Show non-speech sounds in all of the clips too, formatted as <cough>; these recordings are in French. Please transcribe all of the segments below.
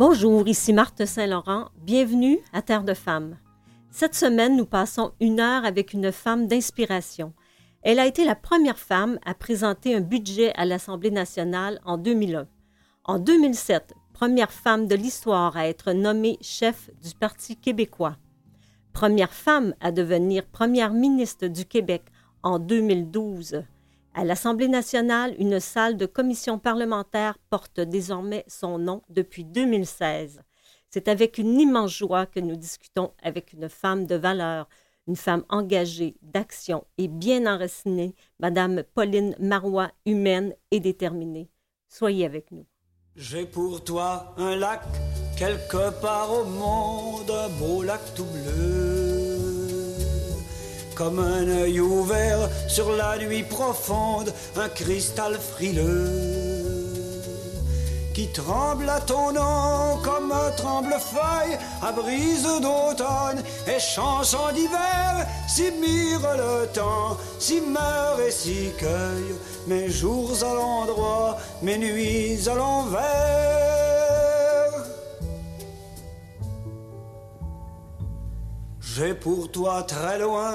Bonjour, ici Marthe Saint-Laurent. Bienvenue à Terre de Femmes. Cette semaine, nous passons une heure avec une femme d'inspiration. Elle a été la première femme à présenter un budget à l'Assemblée nationale en 2001. En 2007, première femme de l'histoire à être nommée chef du Parti québécois. Première femme à devenir première ministre du Québec en 2012. À l'Assemblée nationale, une salle de commission parlementaire porte désormais son nom depuis 2016. C'est avec une immense joie que nous discutons avec une femme de valeur, une femme engagée, d'action et bien enracinée, Madame Pauline Marois, humaine et déterminée. Soyez avec nous. J'ai pour toi un lac quelque part au monde, un beau lac tout bleu comme un œil ouvert sur la nuit profonde, un cristal frileux qui tremble à ton nom comme un tremble-feuille à brise d'automne et chanson d'hiver, si mire le temps, si meurt et si cueille mes jours à l'endroit, mes nuits à l'envers. J'ai pour toi très loin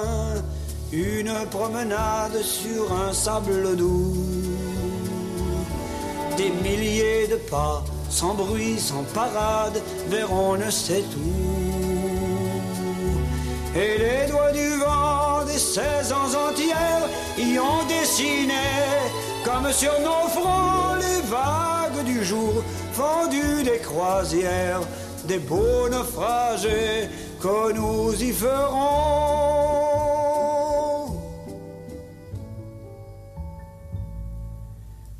une promenade sur un sable doux. Des milliers de pas, sans bruit, sans parade, vers on ne sait où. Et les doigts du vent des saisons entières y ont dessiné, comme sur nos fronts, les vagues du jour, fendues des croisières, des beaux naufragés que nous y ferons.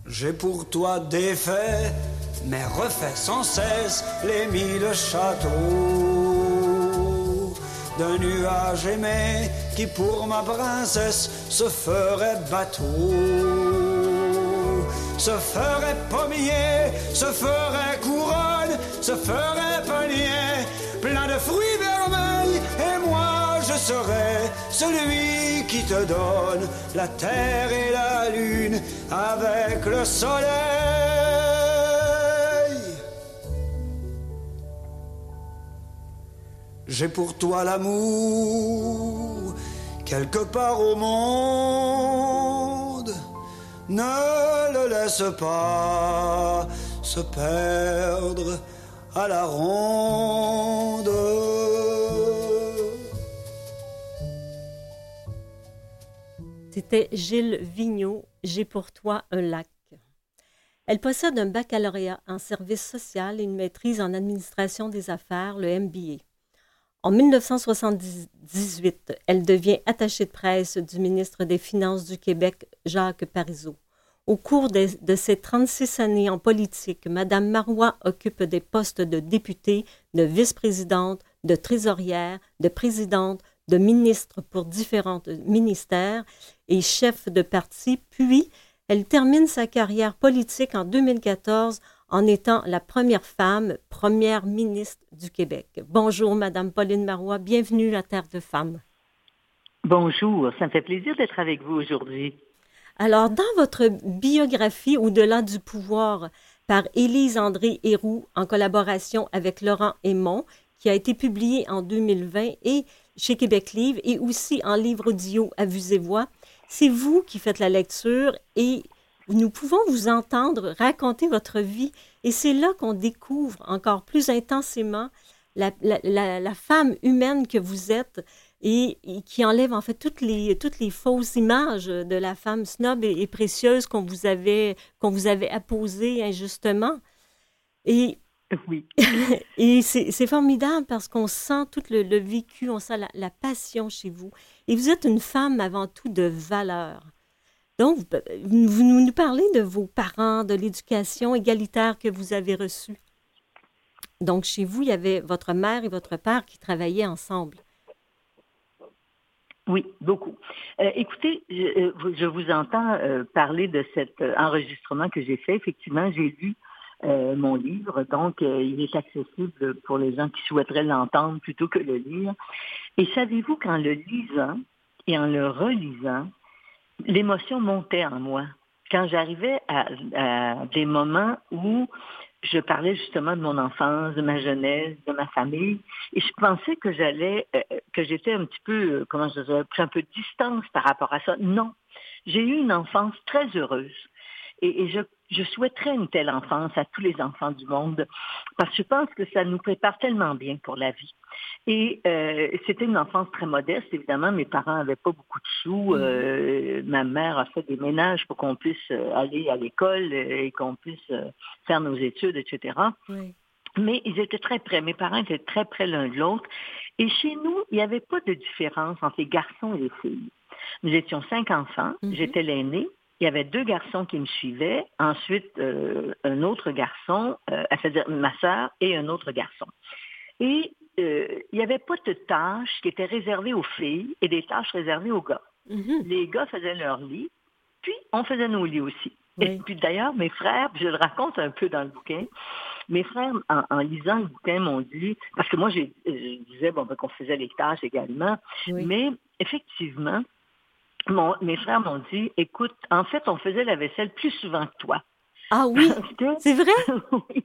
J'ai pour toi défait, mais refait sans cesse les mille châteaux. D'un nuage aimé qui pour ma princesse se ferait bateau, se ferait pommier, se ferait couronne, se ferait panier, plein de fruits moi serai celui qui te donne la terre et la lune avec le soleil. J'ai pour toi l'amour quelque part au monde. Ne le laisse pas se perdre à la ronde. C'était Gilles Vigneault, J'ai pour toi un lac. Elle possède un baccalauréat en service social et une maîtrise en administration des affaires, le MBA. En 1978, elle devient attachée de presse du ministre des Finances du Québec, Jacques Parizeau. Au cours de, de ces 36 années en politique, Mme Marois occupe des postes de députée, de vice-présidente, de trésorière, de présidente, de ministre pour différents ministères et chef de parti, puis elle termine sa carrière politique en 2014 en étant la première femme première ministre du Québec. Bonjour, Madame Pauline Marois, bienvenue à Terre de Femmes. Bonjour, ça me fait plaisir d'être avec vous aujourd'hui. Alors, dans votre biographie Au-delà du pouvoir par Élise André Héroux en collaboration avec Laurent Aymon, qui a été publiée en 2020 et chez Québec Livre et aussi en livre audio à vue et voix. C'est vous qui faites la lecture et nous pouvons vous entendre raconter votre vie. Et c'est là qu'on découvre encore plus intensément la, femme humaine que vous êtes et, qui enlève en fait toutes les, toutes les fausses images de la femme snob et, précieuse qu'on vous avait, qu'on vous avait apposée injustement. Et Oui. <laughs> et c'est formidable parce qu'on sent tout le, vécu, on sent la, passion chez vous. Et vous êtes une femme avant tout de valeur. Donc, vous, vous nous parlez de vos parents, de l'éducation égalitaire que vous avez reçue. Donc, chez vous, il y avait votre mère et votre père qui travaillaient ensemble. Oui, beaucoup. Euh, écoutez, je, euh, vous entends euh, parler de cet enregistrement que j'ai fait. Effectivement, j'ai lu euh, mon livre. Donc, euh, il est accessible pour les gens qui souhaiteraient l'entendre plutôt que le lire. Et savez-vous qu'en le lisant et en le relisant, l'émotion montait en moi. Quand j'arrivais à, des moments où je parlais justement de mon enfance, de ma jeunesse, de ma famille, et je pensais que j'allais, euh, que j'étais un petit peu, comment je dirais, pris un peu de distance par rapport à ça. Non, j'ai eu une enfance très heureuse. Et, je, je, souhaiterais une telle enfance à tous les enfants du monde, parce que je pense que ça nous prépare tellement bien pour la vie. Et euh, c'était une enfance très modeste, évidemment. Mes parents n'avaient pas beaucoup de sous. Mm-hmm. Euh, ma mère a fait des ménages pour qu'on puisse euh, aller à l'école et qu'on puisse faire nos études, etc. Mais ils étaient très près. Mes parents étaient très près l'un de l'autre. Et chez nous, il n'y avait pas de différence entre les garçons et les filles. Nous étions cinq enfants. Mm-hmm. J'étais l'aînée. Il y avait deux garçons qui me suivaient. Ensuite, un autre garçon, c'est-à-dire ma sœur et un autre garçon. Et euh, il n'y avait pas de tâches qui étaient réservées aux filles et des tâches réservées aux gars. Mm-hmm. Les gars faisaient leur lit, puis on faisait nos lits aussi. Et puis d'ailleurs, mes frères, je le raconte un peu dans le bouquin, mes frères, en, lisant le bouquin, m'ont dit, parce que moi, je, disais bon, ben, qu'on faisait les tâches également, mais effectivement, mes frères m'ont dit, écoute, en fait, on faisait la vaisselle plus souvent que toi. Ah oui, <laughs> c'est vrai? <laughs> oui.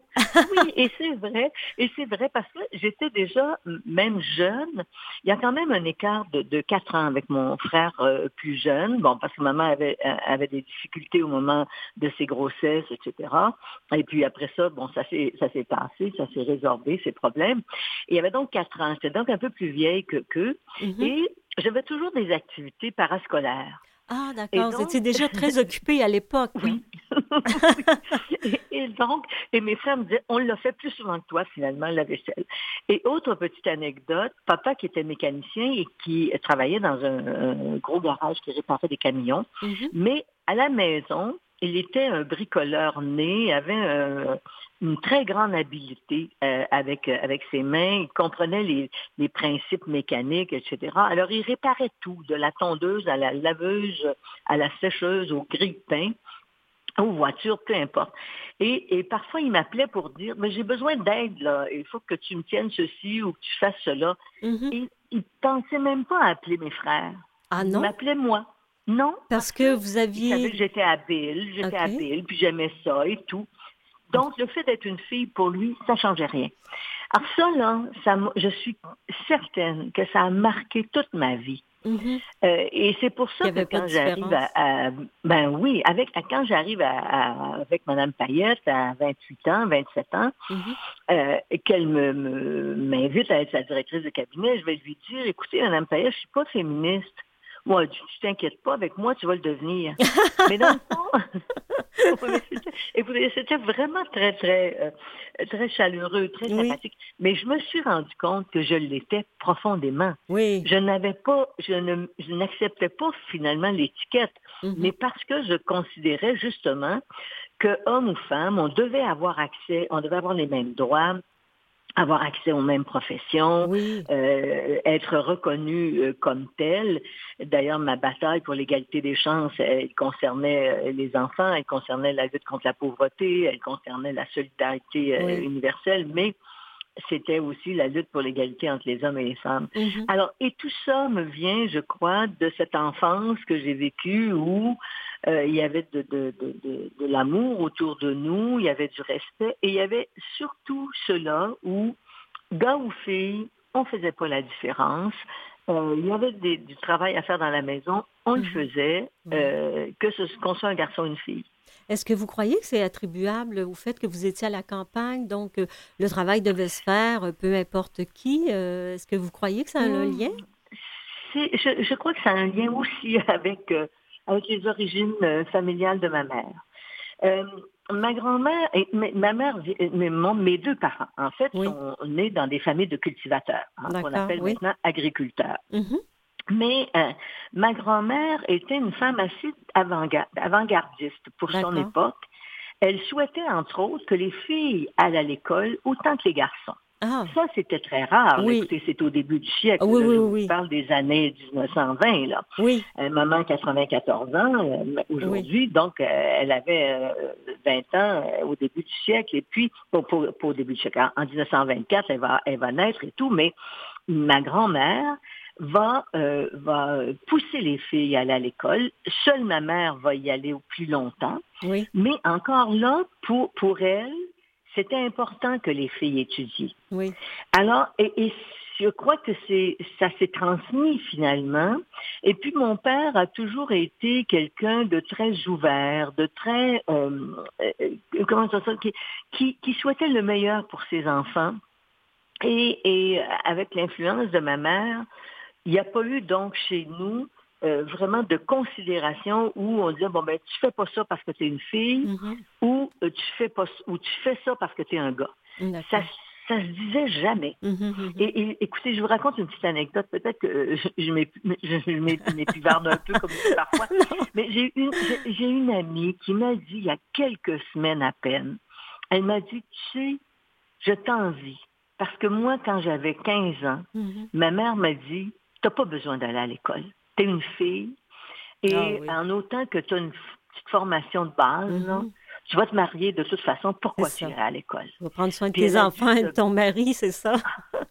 et c'est vrai. Et c'est vrai parce que j'étais déjà, même jeune, il y a quand même un écart de, de 4 ans avec mon frère euh, plus jeune. Bon, parce que maman avait, euh, avait des difficultés au moment de ses grossesses, etc. Et puis après ça, bon, ça s'est, ça s'est passé, ça s'est résorbé, ces problèmes. Et il y avait donc 4 ans. J'étais donc un peu plus vieille que qu'eux. Mm-hmm. Et j'avais toujours des activités parascolaires. Ah, d'accord. Vous étiez déjà très <laughs> occupée à l'époque. Oui. <laughs> et, donc, et mes frères me disaient, on l'a fait plus souvent que toi, finalement, la vaisselle. Et autre petite anecdote, papa qui était mécanicien et qui travaillait dans un, gros garage qui réparait des camions, mm-hmm. mais à la maison, il était un bricoleur né, avait une très grande habileté euh, avec, euh, avec ses mains, il comprenait les, les, principes mécaniques, etc. Alors, il réparait tout, de la tondeuse à la laveuse, à la sécheuse, au grille-pain aux voitures, peu importe. Et, et parfois, il m'appelait pour dire, mais j'ai besoin d'aide, là. Il faut que tu me tiennes ceci ou que tu fasses cela. Mm-hmm. Et il ne pensait même pas à appeler mes frères. Ah non? Il m'appelait moi. Non. Parce que vous aviez. Il savait que j'étais habile, j'étais habile, puis j'aimais ça et tout. Donc, le fait d'être une fille, pour lui, ça changeait rien. Alors ça, là, ça, je suis certaine que ça a marqué toute ma vie. Mm-hmm. Euh, et c'est pour ça que quand j'arrive à, Ben oui, avec quand j'arrive à, avec Mme Payette à 28 ans, 27 ans, mm-hmm. euh, qu'elle me, m'invite à être sa directrice de cabinet, je vais lui dire, écoutez, Mme Payette, je suis pas féministe. Moi, tu t'inquiètes pas, avec moi, tu vas le devenir. <laughs> Mais dans le fond, <laughs> c'était vraiment très, très, euh, très chaleureux, très sympathique. Mais je me suis rendu compte que je l'étais profondément. Oui. Je n'avais pas, je n'acceptais pas finalement l'étiquette, mm-hmm. mais parce que je considérais justement que homme ou femme, on devait avoir accès, on devait avoir les mêmes droits, avoir accès aux mêmes professions, euh, être reconnu euh, comme tel. D'ailleurs, ma bataille pour l'égalité des chances, elle concernait euh, les enfants, elle concernait la lutte contre la pauvreté, elle concernait la solidarité universelle, mais c'était aussi la lutte pour l'égalité entre les hommes et les femmes. Mm-hmm. Alors, et tout ça me vient, je crois, de cette enfance que j'ai vécue où euh, il y avait de, de, de, de l'amour autour de nous, il y avait du respect, et il y avait surtout cela où, gars ou filles, on ne faisait pas la différence. Euh, il y avait du travail à faire dans la maison, on le mhm. faisait, euh, que ce, qu'on soit un garçon ou une fille. Est-ce que vous croyez que c'est attribuable au fait que vous étiez à la campagne, donc le travail devait se faire, peu importe qui? Est-ce que vous croyez que ça a un hmm. lien? Je, je, crois que ça a un lien aussi <laughs> avec avec les origines euh, familiales de ma mère. Euh, ma grand-mère et ma mère, mes deux parents, en fait, sont nés dans des familles de cultivateurs, hein, qu'on appelle maintenant agriculteurs. Mm-hmm. Mais euh, ma grand-mère était une femme assez avant-gardiste pour son époque. Elle souhaitait, entre autres, que les filles allent à l'école autant que les garçons. Ah. Ça, c'était très rare. Oui. c'est au début du siècle. Oui, oui, je parle des années 1920. Là. Oui. Euh, maman a 94 ans euh, aujourd'hui, donc euh, elle avait 20 ans au début du siècle. Et puis, pour, pour, au début du siècle, en 1924, elle va, elle va naître et tout, mais ma grand-mère va, va pousser les filles à aller à l'école. Seule ma mère va y aller au plus longtemps. Oui. Mais encore là, pour, pour elle, c'était important que les filles étudient. Oui. Alors, et, je crois que c'est ça s'est transmis finalement. Et puis mon père a toujours été quelqu'un de très ouvert, de très euh, euh comment ça qui, qui, qui souhaitait le meilleur pour ses enfants. Et, et avec l'influence de ma mère, il n'y a pas eu donc chez nous euh, vraiment de considération où on disait bon ben tu fais pas ça parce que tu es une fille mm-hmm. ou euh, tu fais pas ou tu fais ça parce que tu es un gars. Ça ça se disait jamais. Mm-hmm, mm-hmm. et, écoutez, je vous raconte une petite anecdote. Peut-être que je, je m'épivarde un peu comme parfois. <laughs> Mais j'ai une, j'ai une amie qui m'a dit il y a quelques semaines à peine, elle m'a dit, tu sais, je t'envie. Parce que moi, quand j'avais 15 ans, ma mère m'a dit, tu n'as pas besoin d'aller à l'école. Tu es une fille. Et ah en autant que tu as une petite formation de base, mm-hmm. Tu vas te marier de toute façon, pourquoi tu irais à l'école? Tu vas prendre soin de tes enfants et de ton mari, c'est ça?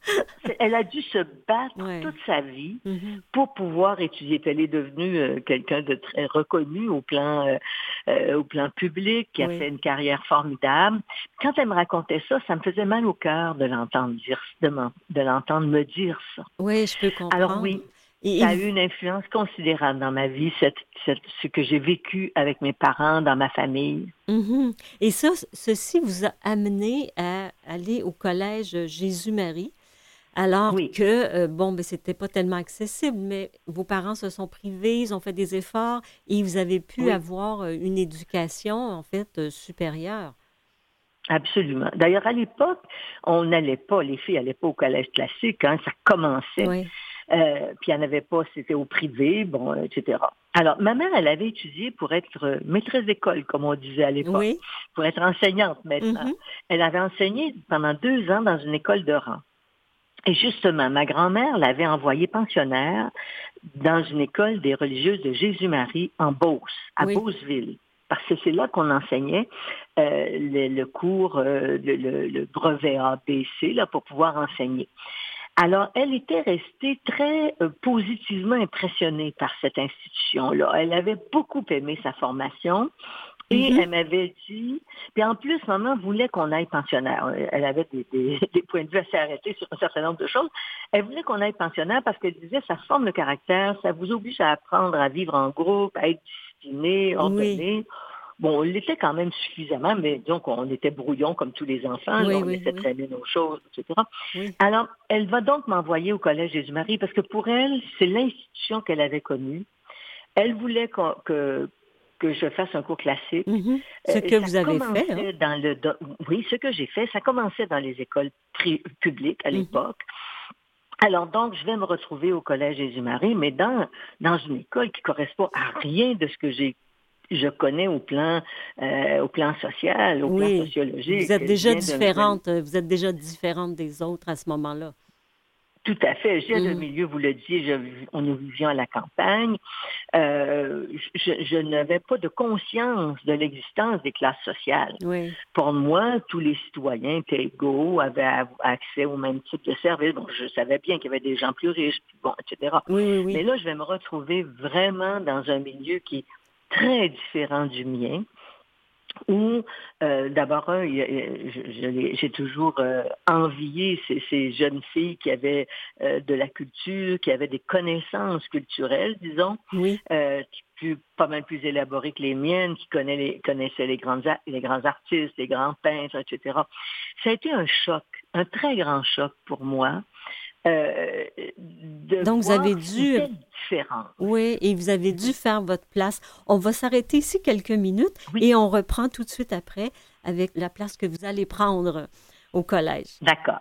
<laughs> elle a dû se battre toute sa vie mm-hmm. pour pouvoir étudier. elle est devenue euh, quelqu'un de très reconnu au plan, euh, euh, au plan public, qui a fait une carrière formidable. Quand elle me racontait ça, ça me faisait mal au cœur de l'entendre dire, de l'entendre me dire ça. Oui, je peux comprendre. Alors oui, ça a eu une influence considérable dans ma vie, ce que j'ai vécu avec mes parents, dans ma famille. Mm-hmm. Et ça, ceci vous a amené à aller au collège Jésus-Marie, alors que, euh, bon, ben, c'était pas tellement accessible, mais vos parents se sont privés, ils ont fait des efforts et vous avez pu avoir euh, une éducation, en fait, euh, supérieure. Absolument. D'ailleurs, à l'époque, on n'allait pas, les filles n'allaient pas au collège classique, hein, ça commençait. Oui. Euh, puis il n'y en avait pas, c'était au privé, bon, etc. Alors, ma mère, elle avait étudié pour être euh, maîtresse d'école, comme on disait à l'époque, pour être enseignante maintenant. Mm-hmm. Elle avait enseigné pendant deux ans dans une école de rang. Et justement, ma grand-mère l'avait envoyée pensionnaire dans une école des religieuses de Jésus-Marie en Beauce, à Beauceville parce que c'est là qu'on enseignait euh, le, cours, le, le, brevet ABC, là, pour pouvoir enseigner. Alors, elle était restée très euh, positivement impressionnée par cette institution-là. Elle avait beaucoup aimé sa formation. Et mm-hmm. elle m'avait dit, puis en plus, maman voulait qu'on aille pensionnaire. Elle avait <laughs> des, points de vue assez arrêtés sur un certain nombre de choses. Elle voulait qu'on aille pensionnaire parce qu'elle disait, ça forme le caractère, ça vous oblige à apprendre à vivre en groupe, à être discipliné, ordonné. Bon, on l'était quand même suffisamment, mais donc on était brouillon comme tous les enfants, on laissait traîner nos choses, etc. Alors, elle va donc m'envoyer au Collège Jésus-Marie parce que pour elle, c'est l'institution qu'elle avait connue. Elle voulait que, que je fasse un cours classique. Ce euh, que vous avez fait. Hein? Dans le, oui, ce que j'ai fait, ça commençait dans les écoles publiques à mm-hmm. l'époque. Alors donc, je vais me retrouver au Collège Jésus-Marie, mais dans, dans une école qui correspond à rien de ce que j'ai je connais au plan, euh, au plan social, au plan sociologique. Vous êtes déjà différente, vous êtes déjà différente des autres à ce moment-là. Tout à fait. J'ai le mm. milieu, vous le disiez, on nous vivions à la campagne. Euh, je, n'avais pas de conscience de l'existence des classes sociales. Pour moi, tous les citoyens étaient égaux, avaient accès au même type de services. Donc, je savais bien qu'il y avait des gens plus riches, bon, etc. Mais là, je vais me retrouver vraiment dans un milieu qui très différent du mien où euh, d'abord j'ai toujours euh, envié ces, jeunes filles qui avaient euh, de la culture, qui avaient des connaissances culturelles, disons, oui. plus, pas mal plus élaborées que les miennes, qui les, connaissaient les grands, les grands artistes, les grands peintres, etc. Ça a été un choc, un très grand choc pour moi. Euh, Donc, vous avez dû. Oui, et vous avez dû faire votre place. On va s'arrêter ici quelques minutes et on reprend tout de suite après avec la place que vous allez prendre au collège. D'accord.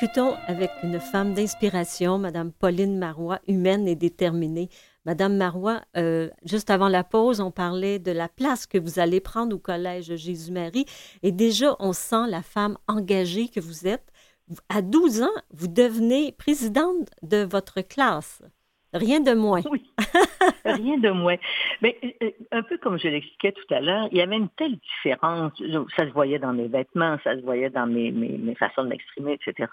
Discutons avec une femme d'inspiration, Madame Pauline Marois, humaine et déterminée. Madame Marois, euh, juste avant la pause, on parlait de la place que vous allez prendre au Collège Jésus-Marie. Et déjà, on sent la femme engagée que vous êtes. À 12 ans, vous devenez présidente de votre classe. Rien de moins. Oui, <laughs> rien de moins. Mais euh, un peu comme je l'expliquais tout à l'heure, il y avait une telle différence. Ça se voyait dans mes vêtements, ça se voyait dans mes, mes, mes façons de m'exprimer, etc.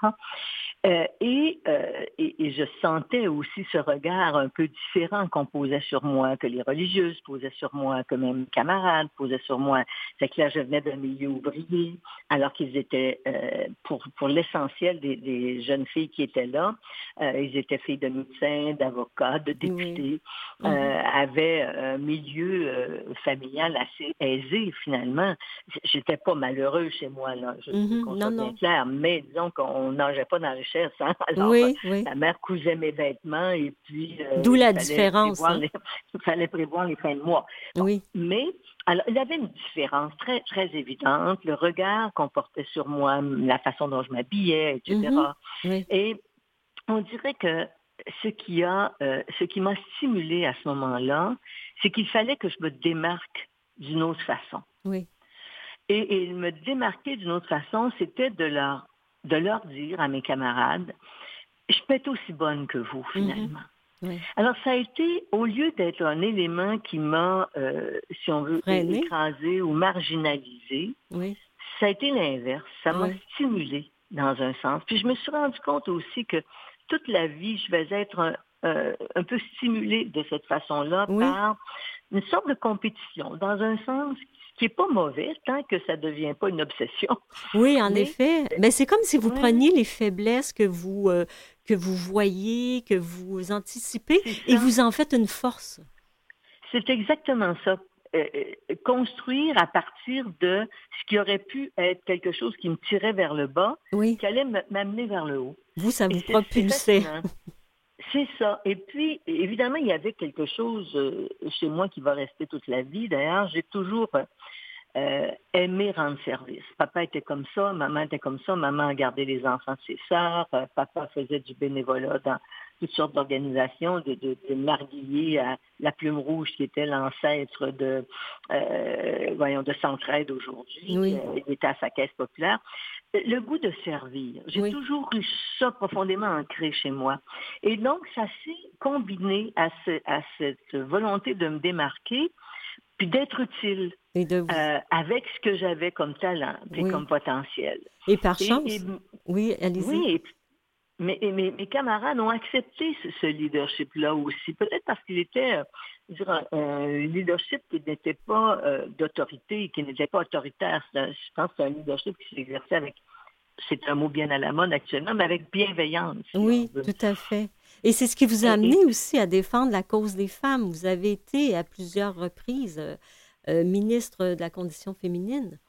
Euh, euh, et, et, je sentais aussi ce regard un peu différent qu'on posait sur moi, que les religieuses posaient sur moi, que même camarades posaient sur moi. C'est que là, je venais d'un milieu ouvrier, alors qu'ils étaient, euh, pour, pour l'essentiel des, des, jeunes filles qui étaient là, ils étaient filles de médecins, d'avocats, de députés, oui. Mhm. avaient un milieu familial assez aisé finalement. J'étais pas malheureux chez moi, là, je mm -hmm. non, non. clair, mais disons qu'on nageait pas dans le Hein? <laughs> Alors, oui, oui. la mère cousait mes vêtements et puis... Euh, D'où la différence. Hein. <laughs> il fallait prévoir les fins de mois. oui. Mais alors, il y avait une différence très, très évidente, le regard qu'on portait sur moi, la façon dont je m'habillais, etc. Mm -hmm. oui. Et on dirait que ce qui a, euh, ce qui m'a stimulé à ce moment-là, c'est qu'il fallait que je me démarque d'une autre façon. Oui. Et, et me démarquer d'une autre façon, c'était de leur de leur dire à mes camarades, je peux être aussi bonne que vous, finalement. Mm -hmm. oui. Alors, ça a été, au lieu d'être un élément qui m'a, euh, si on veut, Freiné. écrasé ou marginalisé, oui. ça a été l'inverse. Ça m'a Oui. stimulé dans un sens. Puis je me suis rendu compte aussi que toute la vie, je vais être un, euh, un peu stimulée de cette façon-là par une sorte de compétition, dans un sens qui n'est pas mauvais tant que ça ne devient pas une obsession. Oui, en Mais- effet. Mais c'est comme si vous Ouais. preniez les faiblesses que vous, euh, que vous voyez, que vous anticipez, et vous en faites une force. C'est exactement ça. Euh, euh, construire à partir de ce qui aurait pu être quelque chose qui me tirait vers le bas, Oui. qui allait m'amener vers le haut. Vous, ça vous propulsait. C'est ça. Et puis, évidemment, il y avait quelque chose chez moi qui va rester toute la vie. D'ailleurs, j'ai toujours euh, aimé rendre service. Papa était comme ça, maman était comme ça, maman a gardé les enfants de ses sœurs, euh, papa faisait du bénévolat dans toutes sortes d'organisations, de, de, de Marguillier à la Plume Rouge qui était l'ancêtre de, euh, voyons, de Centraide aujourd'hui. Oui. Euh, il était à sa caisse populaire. Le goût de servir. J'ai Oui. toujours eu ça profondément ancré chez moi. Et donc, ça s'est combiné à, ce, à cette volonté de me démarquer, puis d'être utile Et, de vous- euh, avec ce que j'avais comme talent, Oui. comme potentiel. et par Et- chance. et- oui, allez-y. oui, et- mais, et mes, mes camarades ont accepté ce, ce leadership-là aussi, peut-être parce qu'il était euh, dire, un, un leadership qui n'était pas euh, d'autorité, qui n'était pas autoritaire. Un- je pense que c'est un leadership qui s'exerçait avec, c'est un mot bien à la mode actuellement, mais avec bienveillance. si Oui, tout à fait. Et c'est ce qui vous a Et- amené aussi à défendre la cause des femmes. Vous avez été à plusieurs reprises euh, euh, ministre de la condition féminine?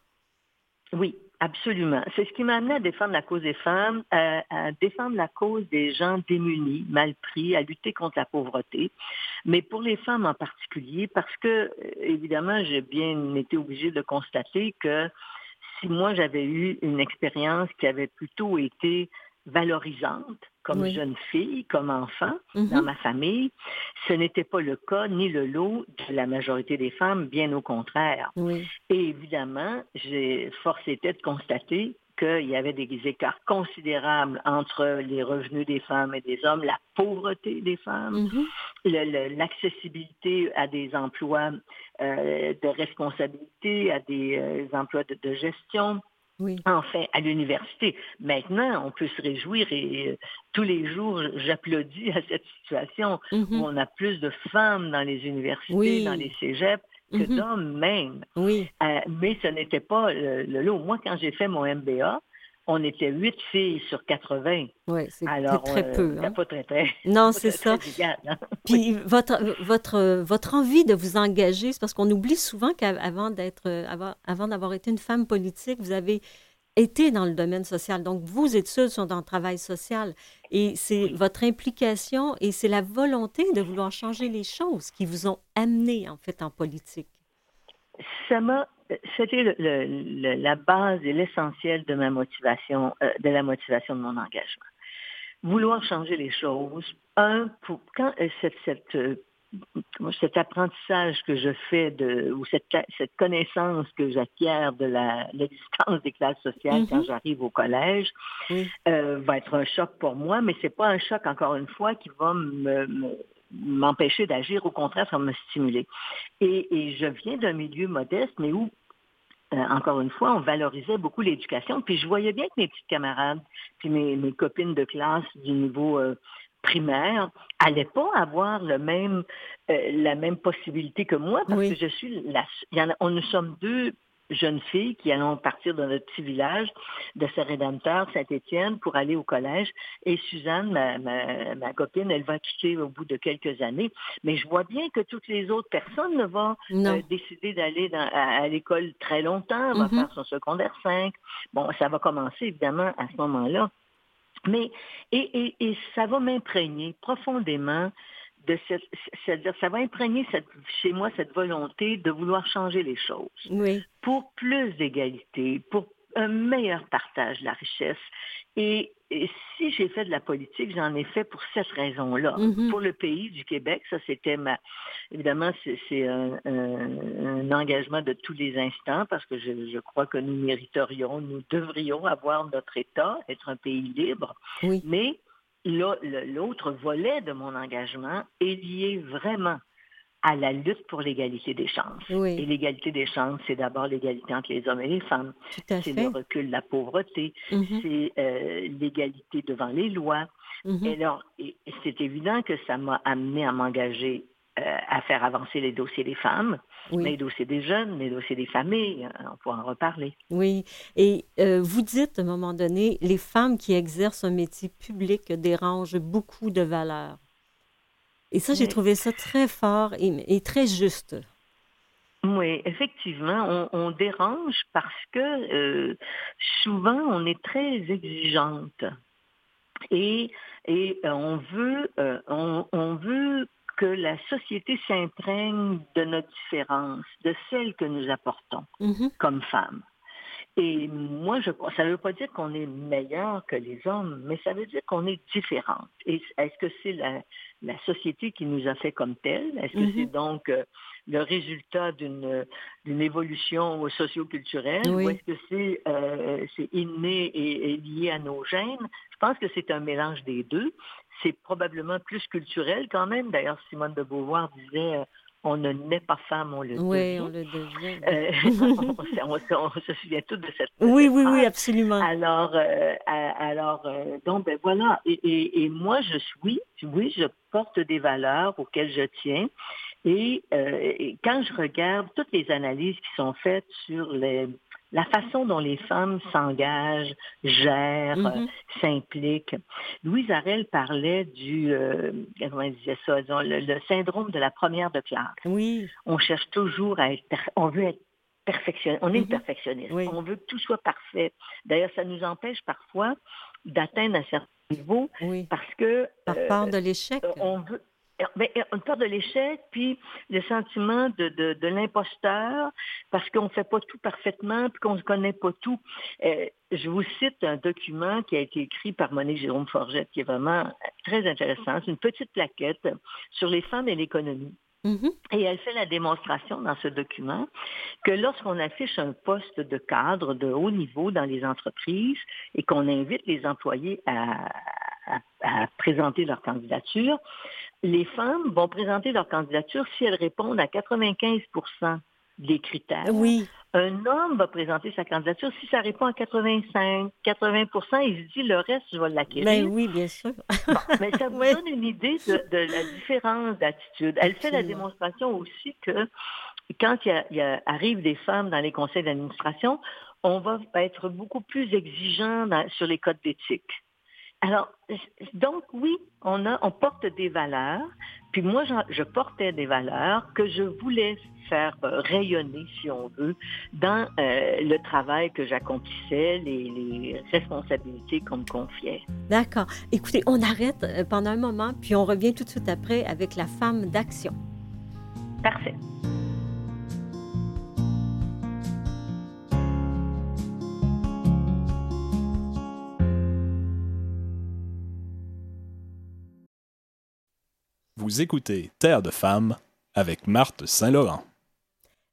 Oui, absolument. C'est ce qui m'a amené à défendre la cause des femmes, à, à défendre la cause des gens démunis, mal pris, à lutter contre la pauvreté, mais pour les femmes en particulier, parce que, euh, évidemment, j'ai bien été obligée de constater que si moi j'avais eu une expérience qui avait plutôt été valorisante comme Oui. jeune fille, comme enfant, Mhm. dans ma famille, ce n'était pas le cas ni le lot de la majorité des femmes, bien au contraire. Oui, Et évidemment, j'ai force était de constater qu'il y avait des écarts considérables entre les revenus des femmes et des hommes, la pauvreté des femmes, Mhm. l'accessibilité à des emplois euh, de responsabilité, à des euh, emplois de, de gestion, oui. enfin à l'université. Maintenant, on peut se réjouir et euh, tous les jours, j'applaudis à cette situation Mhm. où on a plus de femmes dans les universités, Oui. dans les cégeps, que Mhm. d'hommes même. Oui, Euh, mais ce n'était pas le, le lot. Moi, quand j'ai fait mon MBA, on était huit filles sur 80. oui, c'est très euh, peu. hein. pas très, très. Non, c'est ça. très hein. <laughs> Puis votre, votre, votre envie de vous engager, c'est parce qu'on oublie souvent qu'avant d'être, euh, avant, avant d'avoir été une femme politique, vous avez été dans le domaine social. Donc, vos études sont dans le travail social. Et c'est votre implication et c'est la volonté de vouloir changer les choses qui vous ont amené, en fait, en politique. Ça m'a c'était la base et l'essentiel de ma motivation, euh, de la motivation de mon engagement. Vouloir changer les choses, un, pour, quand euh, cette, cette euh, cet apprentissage que je fais de, ou cette, cette connaissance que j'acquiers de l'existence des classes sociales quand mm-hmm. j'arrive au collège va être un choc pour moi, mais c'est pas un choc, encore une fois, qui va m'empêcher d'agir, au contraire, ça va me stimuler. Et, et je viens d'un milieu modeste, mais où euh, encore une fois, on valorisait beaucoup l'éducation. Puis je voyais bien que mes petites camarades, puis mes, mes copines de classe du niveau euh, primaire n'allaient pas avoir le même, euh, la même possibilité que moi, parce que je suis la, y en a, on, nous sommes deux jeunes filles qui allons partir de notre petit village de Saint-Rédempteur, Saint-Étienne, pour aller au collège. Et Suzanne, ma, ma, copine, elle va quitter au bout de quelques années. Mais je vois bien que toutes les autres personnes ne vont euh, décider d'aller à, l'école très longtemps, va mm-hmm. faire son secondaire 5. Bon, ça va commencer évidemment à ce moment-là. Mais, et, et, et ça va m'imprégner profondément c'est-à-dire ça va imprégner chez moi cette volonté de vouloir changer les choses pour plus d'égalité, pour un meilleur partage de la richesse. Et, si j'ai fait de la politique, j'en ai fait pour cette raison-là. Mm-hmm. Pour le pays du Québec, ça c'était ma... Évidemment, c'est un, engagement de tous les instants parce que je, je, crois que nous mériterions, nous devrions avoir notre État, être un pays libre. Oui. Mais l'autre volet de mon engagement est lié vraiment à la lutte pour l'égalité des chances. Et l'égalité des chances, c'est d'abord l'égalité entre les hommes et les femmes. C'est le recul de la pauvreté. Mm-hmm. C'est euh, l'égalité devant les lois. Mm-hmm. Et alors, c'est évident que ça m'a amené à m'engager à faire avancer les dossiers des femmes, les dossiers des jeunes, les dossiers des familles, euh, on pourra en reparler. Oui, et euh, vous dites à un moment donné, les femmes qui exercent un métier public dérangent beaucoup de valeurs. Et ça, j'ai trouvé ça très fort et, très juste. Oui, effectivement, on, dérange parce que souvent on est très exigeante et, et on veut on, on veut que la société s'imprègne de notre différence, de celle que nous apportons mm-hmm. comme femmes. Et moi, je ça ne veut pas dire qu'on est meilleur que les hommes, mais ça veut dire qu'on est différente. Et est-ce que c'est la, la, société qui nous a fait comme telle? Est-ce que c'est mm-hmm. donc euh, le résultat d'une évolution socio-culturelle? Ou est-ce que c'est euh, inné et, et, lié à nos gènes? Je pense que c'est un mélange des deux c'est probablement plus culturel quand même. D'ailleurs, Simone de Beauvoir disait euh, on ne naît pas femme, on le devient. Oui, on le devient. Euh, <laughs> on, se souvient tous de cette. Oui, oui, oui, absolument. Alors, euh, alors, donc, ben voilà. Et, et, moi, je suis, oui, je porte des valeurs auxquelles je tiens. Et, et quand je regarde toutes les analyses qui sont faites sur les la façon dont les femmes s'engagent, gèrent, mm-hmm. s'impliquent. Louise Arel parlait du, euh, comment disait ça, le, syndrome de la première de classe. Oui. On cherche toujours à être, on veut être perfectionniste, on est mm-hmm. perfectionniste, on veut que tout soit parfait. D'ailleurs, ça nous empêche parfois d'atteindre un certain niveau parce que... Par peur de l'échec. On veut, ben, on peur de l'échec, puis le sentiment de, de, de l'imposteur, parce qu'on ne fait pas tout parfaitement, puis qu'on ne connaît pas tout. Euh, je vous cite un document qui a été écrit par Monique Jérôme Forgette, qui est vraiment très intéressant. C'est une petite plaquette sur les femmes et l'économie. Mm-hmm. Et elle fait la démonstration dans ce document que lorsqu'on affiche un poste de cadre de haut niveau dans les entreprises et qu'on invite les employés à, à, présenter leur candidature, les femmes vont présenter leur candidature si elles répondent à 95% des critères. Oui. Un homme va présenter sa candidature si ça répond à 85, 80% il se dit le reste, je vais l'acquérir. Mais ben oui, bien sûr. mais ça <laughs> vous donne une idée de, la différence d'attitude. Elle fait la démonstration aussi que quand il, y a, arrive des femmes dans les conseils d'administration, on va être beaucoup plus exigeant sur les codes d'éthique. Alors, donc oui, on, a, on porte des valeurs, puis moi, je, portais des valeurs que je voulais faire euh, rayonner, si on veut, dans euh, le travail que j'accomplissais, les, les, responsabilités qu'on me confiait. D'accord. Écoutez, on arrête euh, pendant un moment, puis on revient tout de suite après avec la femme d'action. Parfait. Vous écoutez Terre de femmes avec Marthe Saint-Laurent.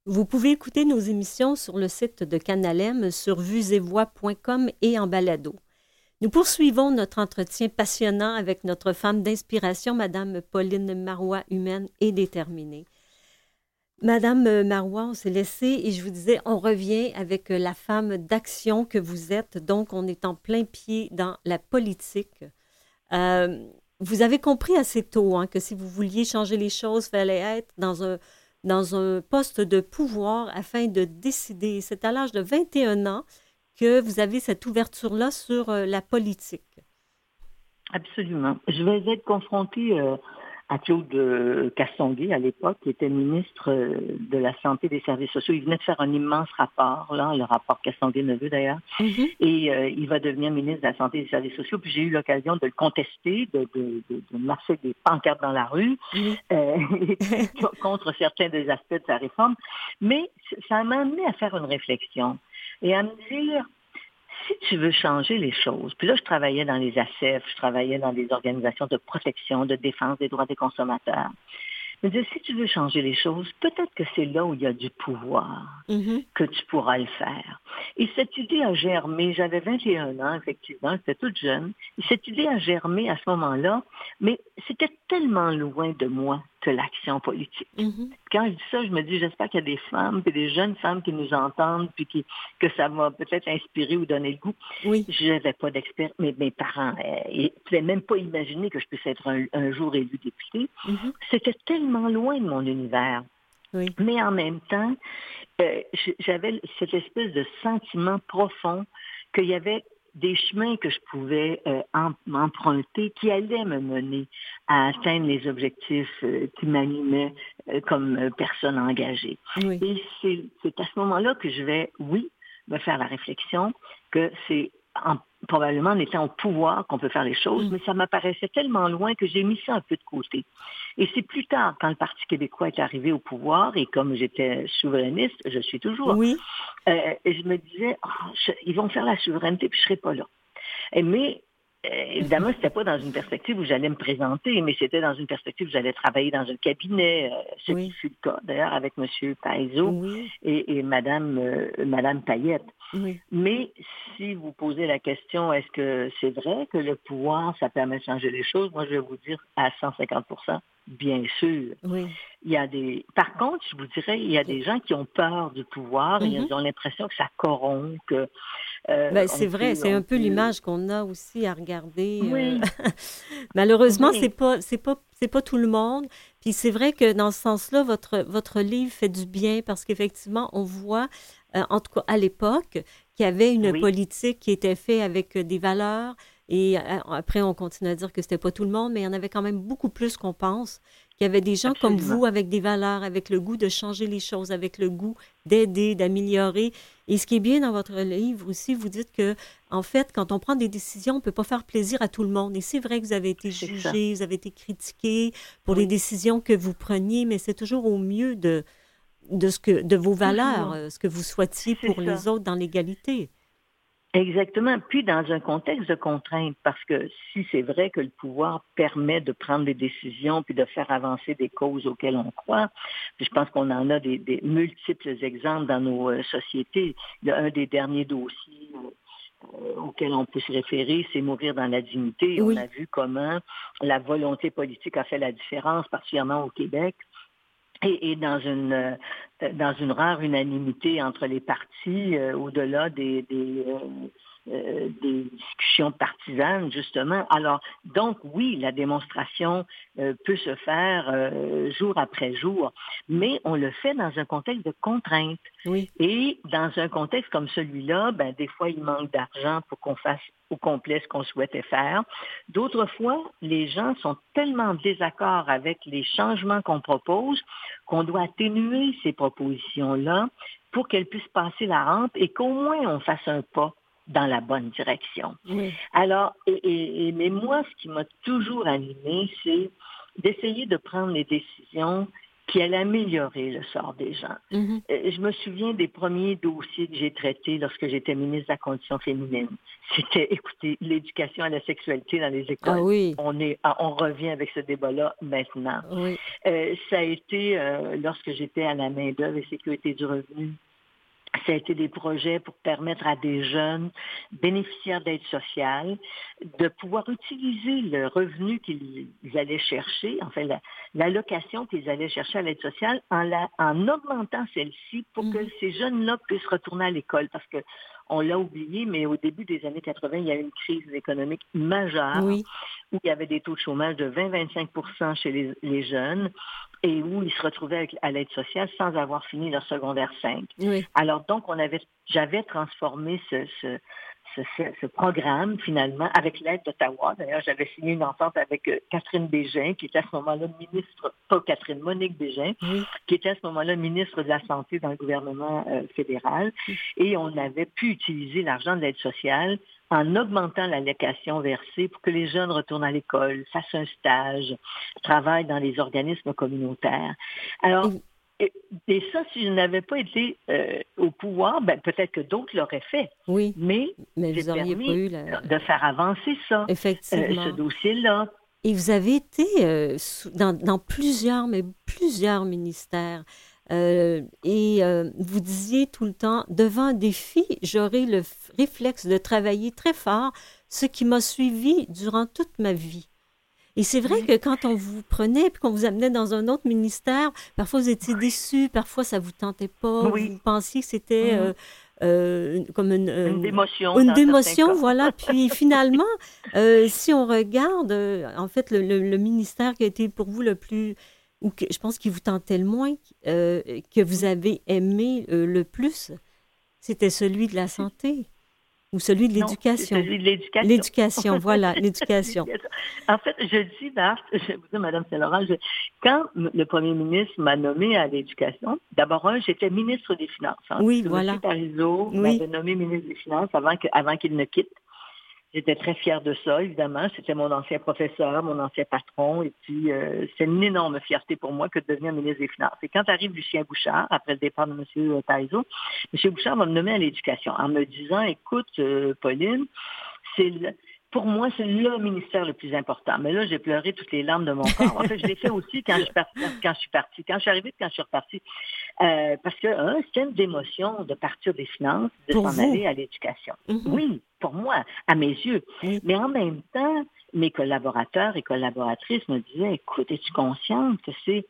Vous pouvez écouter nos émissions sur le site de Canalem sur vuesetvoix.com et en balado. Nous poursuivons notre entretien passionnant avec notre femme d'inspiration, Madame Pauline Marois, humaine et déterminée. Madame Marois, on s'est laissé et je vous disais, on revient avec la femme d'action que vous êtes. Donc, on est en plein pied dans la politique. Euh, vous avez compris assez tôt hein, que si vous vouliez changer les choses, il fallait être dans un, dans un poste de pouvoir afin de décider. C'est à l'âge de 21 ans que vous avez cette ouverture-là sur euh, la politique. Absolument. Je vais être confrontée euh, à Claude euh, Castonguay à l'époque, qui était ministre euh, de la Santé et des Services sociaux. Il venait de faire un immense rapport, là, le rapport Castonguay-Neveu d'ailleurs, mm-hmm. et euh, il va devenir ministre de la Santé et des Services sociaux. Puis j'ai eu l'occasion de le contester, de, de, de, marcher des pancartes dans la rue mm-hmm. <laughs> contre certains des aspects de sa réforme. Mais ça m'a amené à faire une réflexion et à me dire, si tu veux changer les choses, puis là, je travaillais dans les ACF, je travaillais dans des organisations de protection, de défense des droits des consommateurs. Mais si tu veux changer les choses, peut-être que c'est là où il y a du pouvoir mm-hmm. que tu pourras le faire. Et cette idée a germé, j'avais 21 ans, effectivement, j'étais toute jeune, et cette idée a germé à ce moment-là, mais c'était tellement loin de moi que l'action politique. Mm-hmm. Quand je dis ça, je me dis, j'espère qu'il y a des femmes, puis des jeunes femmes qui nous entendent, puis qui, que ça va peut-être inspirer ou donner le goût. Oui. Je n'avais pas d'expert, mais mes parents ne euh, pouvaient même pas imaginer que je puisse être un, jour élu député. Mm-hmm. C'était tellement loin de mon univers. Oui. Mais en même temps, euh, j'avais cette espèce de sentiment profond qu'il y avait des chemins que je pouvais euh, emprunter qui allaient me mener à atteindre les objectifs euh, qui m'animaient comme personne engagée. Et c'est à ce moment-là que je vais, oui, me faire la réflexion que c'est probablement en étant au pouvoir qu'on peut faire les choses, mm. mais ça m'apparaissait tellement loin que j'ai mis ça un peu de côté. Et c'est plus tard, quand le Parti québécois est arrivé au pouvoir, et comme j'étais souverainiste, je suis toujours, oui. Euh, et je me disais, oh, ils vont faire la souveraineté, puis je serai pas là. Et, mais évidemment, c'était pas dans une perspective où j'allais me présenter, mais c'était dans une perspective où j'allais travailler dans un cabinet, euh, ce qui fut le cas d'ailleurs avec M. Paizo et, et Mme, euh, Madame Payette. Mais si vous posez la question, est-ce que c'est vrai que le pouvoir, ça permet de changer les choses, moi je vais vous dire à 150% Bien sûr. Oui. Il y a des. Par contre, je vous dirais, il y a des gens qui ont peur du pouvoir et mm-hmm. ils ont l'impression que ça corrompt, que euh, ben, c'est vrai, c'est un peu l'image qu'on a aussi à regarder. Euh, <laughs> malheureusement, c'est pas c'est pas c'est pas tout le monde. Puis c'est vrai que dans ce sens-là, votre votre livre fait du bien parce qu'effectivement, on voit, euh, en tout cas à l'époque, qu'il y avait une politique qui était faite avec des valeurs. Et après, on continue à dire que c'était pas tout le monde, mais il y en avait quand même beaucoup plus qu'on pense. Qu'il y avait des gens comme vous avec des valeurs, avec le goût de changer les choses, avec le goût d'aider, d'améliorer. Et ce qui est bien dans votre livre aussi, vous dites que, en fait, quand on prend des décisions, on ne peut pas faire plaisir à tout le monde. Et c'est vrai que vous avez été jugé, vous avez été critiqué pour les décisions que vous preniez, mais c'est toujours au mieux de, de, ce que, de vos valeurs, euh, ce que vous souhaitiez pour les autres dans l'égalité. Exactement. Puis dans un contexte de contrainte, parce que si c'est vrai que le pouvoir permet de prendre des décisions puis de faire avancer des causes auxquelles on croit, puis je pense qu'on en a des, multiples exemples dans nos euh, sociétés. Il y a un des derniers dossiers euh, auxquels on peut se référer, c'est mourir dans la dignité. On a vu comment la volonté politique a fait la différence, particulièrement au Québec et, dans une euh, dans une rare unanimité entre les partis euh, au-delà des, des, euh, des, discussions partisanes justement. Alors donc oui, la démonstration peut se faire jour après jour, mais on le fait dans un contexte de contrainte. Oui. Et dans un contexte comme celui-là, ben des fois il manque d'argent pour qu'on fasse au complet ce qu'on souhaitait faire. D'autres fois, les gens sont tellement en désaccord avec les changements qu'on propose qu'on doit atténuer ces propositions-là pour qu'elles puissent passer la rampe et qu'au moins on fasse un pas dans la bonne direction. Alors, et, mais moi, ce qui m'a toujours animé, c'est d'essayer de prendre les décisions qui allait améliorer le sort des gens. Mhm. Euh, Je me souviens des premiers dossiers que j'ai traités lorsque j'étais ministre de la Condition féminine. C'était, écoutez, l'éducation à la sexualité dans les écoles. Ah oui, On, est, ah, on revient avec ce débat-là maintenant. oui. Euh, ça a été, euh, lorsque j'étais à la main-d'œuvre et sécurité du revenu, ça a été des projets pour permettre à des jeunes bénéficiaires d'aide sociale de pouvoir utiliser le revenu qu'ils ils allaient chercher, enfin la- l'allocation qu'ils allaient chercher à l'aide sociale, en, la- en augmentant celle-ci pour que Mhm. ces jeunes-là puissent retourner à l'école. Parce que on l'a oublié, mais au début des années 80, il y a eu une crise économique majeure Oui, où il y avait des taux de chômage de 20-25% chez les, les jeunes et où ils se retrouvaient avec- à l'aide sociale sans avoir fini leur secondaire 5. oui. Alors donc, on avait, j'avais transformé ce, ce, ce, ce- ce programme finalement avec l'aide d'Ottawa. D'ailleurs, j'avais signé une entente avec euh, Catherine Bégin, qui était à ce moment-là ministre, pas Catherine, Monique Bégin, qui était à ce moment-là ministre de la Santé dans le gouvernement euh, fédéral. Et on avait pu utiliser l'argent de l'aide sociale en augmentant l'allocation versée pour que les jeunes retournent à l'école, fassent un stage, travaillent dans les organismes communautaires. Alors, et, et ça, si je n'avais pas été euh, au pouvoir, ben, peut-être que d'autres l'auraient fait. Oui, Mais mais vous n'auriez pas permis eu la... de faire avancer ça, euh, Effectivement. ce dossier-là. Et vous avez été euh, dans, dans plusieurs, mais plusieurs ministères. Et vous disiez tout le temps, devant un défi, j'aurai le réflexe de travailler très fort, ce qui m'a suivi durant toute ma vie. Et c'est vrai que quand on vous prenait puis qu'on vous amenait dans un autre ministère, parfois vous étiez déçus, parfois ça vous tentait pas, Oui. vous pensiez que c'était Mhm. euh, euh, comme une, Une euh, démotion. une dans certains démotion, voilà. <laughs> Puis finalement, euh, si on regarde, euh, en fait, le, le- le ministère qui a été pour vous le plus, ou que je pense qui vous tentait le moins, euh, que vous avez aimé euh, le plus, c'était celui de la santé ou celui de l'éducation. celui de l'éducation. L'éducation, <laughs> voilà, l'éducation. En fait, je dis, Marthe, <laughs> je vais vous dire, Mme Saint-Laurent, quand le premier ministre m'a nommé à l'éducation, d'abord, un, j'étais ministre des Finances. hein. Oui, voilà. Parizeau Oui. m'avait nommé ministre des Finances avant qu'il ne quitte. J'étais très fière de ça, évidemment. C'était mon ancien professeur, mon ancien patron. Et puis, euh, c'est une énorme fierté pour moi que de devenir ministre des Finances. Et quand arrive Lucien Bouchard, après le départ de M. Parizeau, M. Bouchard va me nommer à l'éducation en me disant, écoute, euh, Pauline, pour moi, c'est le ministère le plus important. Mais là, j'ai pleuré toutes les larmes de mon corps. En fait, je l'ai fait aussi quand je suis partie. Quand je suis, partie. Quand je suis arrivée, quand je suis repartie. Euh, parce que, un, c'était une démotion de partir des finances, de s'en aller à l'éducation. Mhm. Oui, pour moi, à mes yeux. Mais en même temps, mes collaborateurs et collaboratrices me disaient, écoute, es-tu consciente que c'est,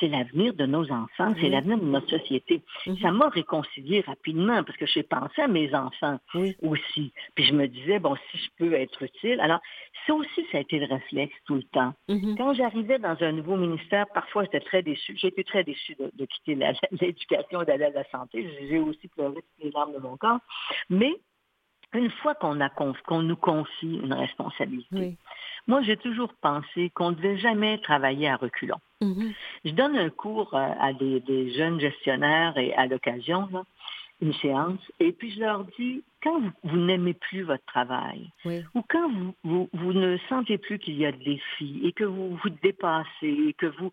c'est l'avenir de nos enfants, c'est l'avenir de notre société? Mhm. Ça m'a réconcilié rapidement parce que j'ai pensé à mes enfants Oui. aussi. Puis je me disais, bon, si je peux être utile. Alors, ça aussi, ça a été le réflexe tout le temps. Mhm. Quand j'arrivais dans un nouveau ministère, parfois j'étais très déçue. J'ai été très déçue de, de quitter <laughs> l'éducation et d'aller à la santé. J'ai aussi pleuré toutes les larmes de mon corps. Mais une fois qu'on nous confie une responsabilité, Oui. moi j'ai toujours pensé qu'on ne devait jamais travailler à reculons. Mhm. Je donne un cours euh, à des, des jeunes gestionnaires et à l'occasion, une séance, et puis je leur dis, quand vous, vous n'aimez plus votre travail, Oui. ou quand vous, vous, vous ne sentez plus qu'il y a de défis et que vous vous dépassez et que vous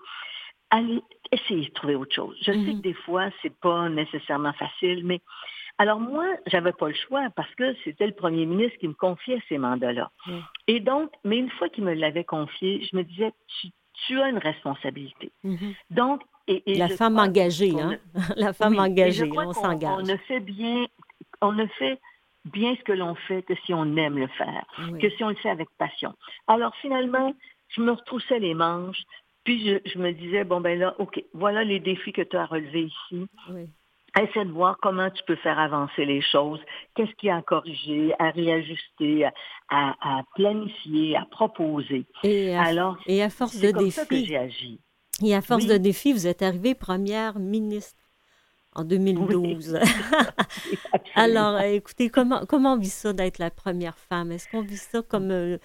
allez essayer de trouver autre chose. Je sais Mhm. que des fois, c'est pas nécessairement facile, mais alors moi, j'avais pas le choix parce que c'était le premier ministre qui me confiait ces mandats-là. Oui. Et donc, mais une fois qu'il me l'avait confié, je me disais, tu, tu as une responsabilité. Mhm. Donc, et, et La femme engagée, hein? a- <laughs> La femme oui, engagée, on s'engage. On ne fait bien, on ne fait bien ce que l'on fait que si on aime le faire, Oui. que si on le fait avec passion. Alors finalement, je me retroussais les manches, puis je, je me disais, bon ben là, OK, voilà les défis que tu as relevés ici. Oui. Essaie de voir comment tu peux faire avancer les choses, qu'est-ce qu'il y a à corriger, à réajuster, à, planifier, à proposer. Et à, Alors, et à force de comme ça que défis, j'ai agi. et à force Oui. de défis, vous êtes arrivée première ministre en 2012. <laughs> Alors, euh, écoutez, comment, comment on vit ça d'être la première femme? Est-ce qu'on vit ça comme, euh,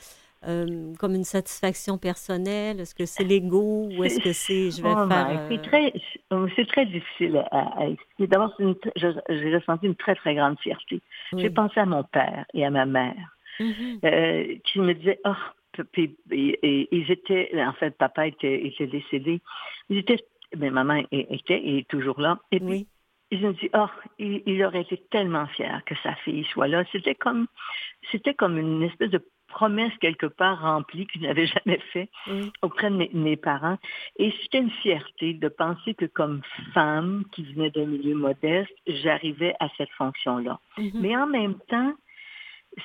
euh, comme une satisfaction personnelle? Est-ce que c'est l'ego ou est-ce que c'est je vais Oh, faire. ben, euh, C'est très, c'est très difficile à, à expliquer. D'abord, c'est j'ai ressenti une très, très grande fierté. oui. J'ai pensé à mon père et à ma mère Mhm. euh, qui me disaient, oh, puis, et, et- ils étaient, en fait, papa était, était décédé. Ils étaient mais maman était et est toujours là. Et puis, Oui. je me dis, oh, il, il aurait été tellement fier que sa fille soit là. C'était comme, c'était comme une espèce de promesse quelque part remplie qu'il n'avait <laughs> jamais fait Oui. auprès de mes, mes parents. Et c'était une fierté de penser que comme femme qui venait d'un milieu modeste, j'arrivais à cette fonction-là. Mhm. Mais en même temps,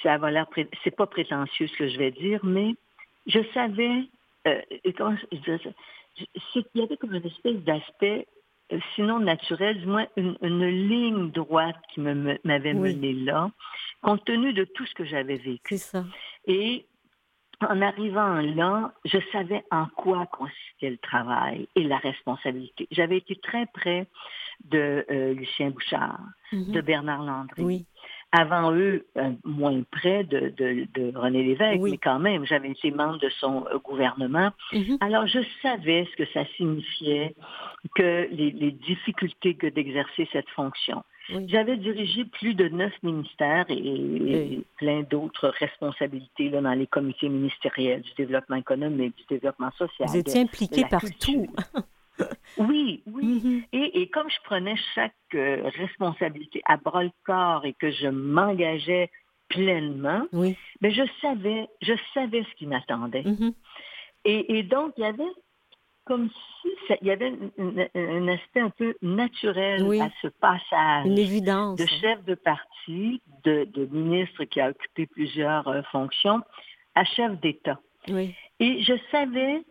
ça va l'air, pré- c'est pas prétentieux ce que je vais dire, mais je savais, euh, comment je ça? Je- qu'il y avait comme une espèce d'aspect, sinon naturel, du moins une, une ligne droite qui me- me- m'avait Oui. mené là, compte tenu de tout ce que j'avais vécu. Ça. Et en arrivant là, je savais en quoi consistait le travail et la responsabilité. J'avais été très près de euh, Lucien Bouchard, Mhm. de Bernard Landry. Oui. Avant eux, euh, moins près de, de- de René Lévesque, Oui. mais quand même, j'avais été membre de son euh, gouvernement. Mhm. Alors, je savais ce que ça signifiait que les, les difficultés que d'exercer cette fonction. Oui. J'avais dirigé plus de neuf ministères et, et Oui. plein d'autres responsabilités là, dans les comités ministériels du développement économique, du développement social. Vous étiez impliqué partout. <laughs> Oui, oui. Mhm. Et, et comme je prenais chaque euh, responsabilité à bras le corps et que je m'engageais pleinement, Oui. ben je savais, je savais ce qui m'attendait. Mhm. Et, et donc, il y avait comme si ça- il y avait un, aspect un peu naturel Oui. à ce passage Une évidence. de chef de parti, de, de ministre qui a occupé plusieurs euh, fonctions, à chef d'État. Oui. Et je savais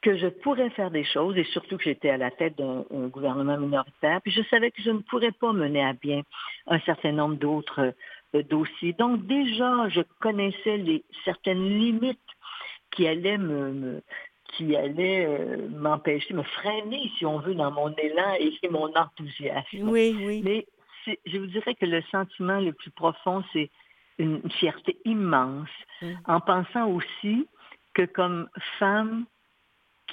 que je pourrais faire des choses, et surtout que j'étais à la tête d'un un gouvernement minoritaire, puis je savais que je ne pourrais pas mener à bien un certain nombre d'autres euh, dossiers. Donc déjà, je connaissais les certaines limites qui allaient me, me- qui allaient euh, m'empêcher, me freiner, si on veut, dans mon élan et mon enthousiasme. Oui, oui. Mais je vous dirais que le sentiment le plus profond, c'est une fierté immense, Mm. en pensant aussi que comme femme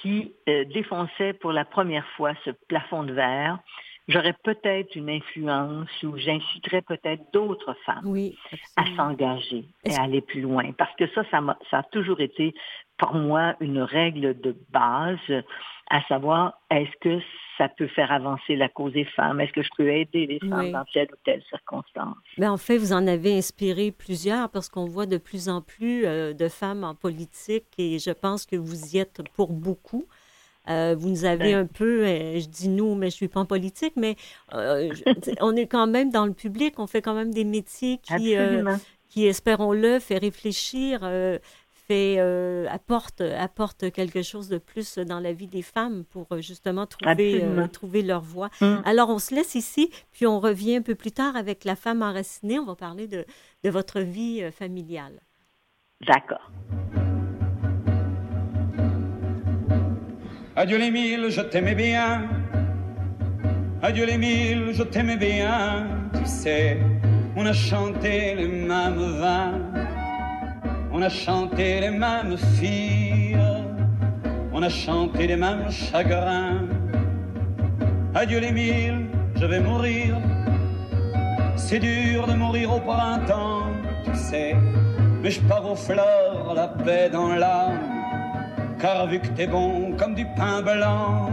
qui euh, défonçait pour la première fois ce plafond de verre, j'aurais peut-être une influence ou j'inciterais peut-être d'autres femmes Oui, à s'engager et à aller plus loin. Parce que ça, ça, ça a toujours été pour moi une règle de base, à savoir, est-ce que ça peut faire avancer la cause des femmes? Est-ce que je peux aider les femmes Oui. dans telle ou telle circonstance? Mais en fait, vous en avez inspiré plusieurs parce qu'on voit de plus en plus euh, de femmes en politique et je pense que vous y êtes pour beaucoup. Euh, vous nous avez Ben. un peu, euh, je dis nous, mais je suis pas en politique, mais euh, je- on est quand même dans le public, on fait quand même des métiers qui, euh, qui espérons-le, fait réfléchir, fait, euh, apporte, apporte quelque chose de plus dans la vie des femmes pour euh, justement trouver, euh, trouver leur voie. Mm. Alors, on se laisse ici, puis on revient un peu plus tard avec la femme enracinée. On va parler de, de votre vie euh, familiale. D'accord. Adieu les mille, je t'aimais bien. Adieu les mille, je t'aimais bien. Tu sais, on a chanté les mêmes vins. On a chanté les mêmes filles. On a chanté les mêmes chagrins. Adieu les mille, je vais mourir. C'est dur de mourir au printemps, tu sais. Mais je pars aux fleurs, la paix dans l'âme. Car vu que t'es bon comme du pain blanc,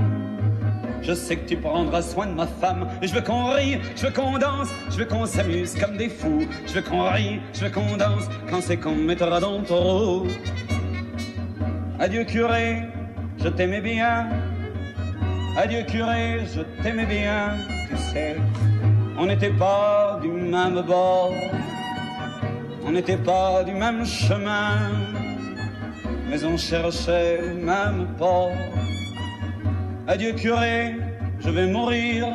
je sais que tu prendras soin de ma femme. Et je veux qu'on rie, je veux qu'on danse, je veux qu'on s'amuse comme des fous. Je veux qu'on rie, je veux qu'on danse quand c'est qu'on me mettra dans le taureau. Adieu curé, je t'aimais bien. Adieu curé, je t'aimais bien. Tu sais, on n'était pas du même bord, on n'était pas du même chemin mais on cherchait le même port. Adieu curé, je vais mourir.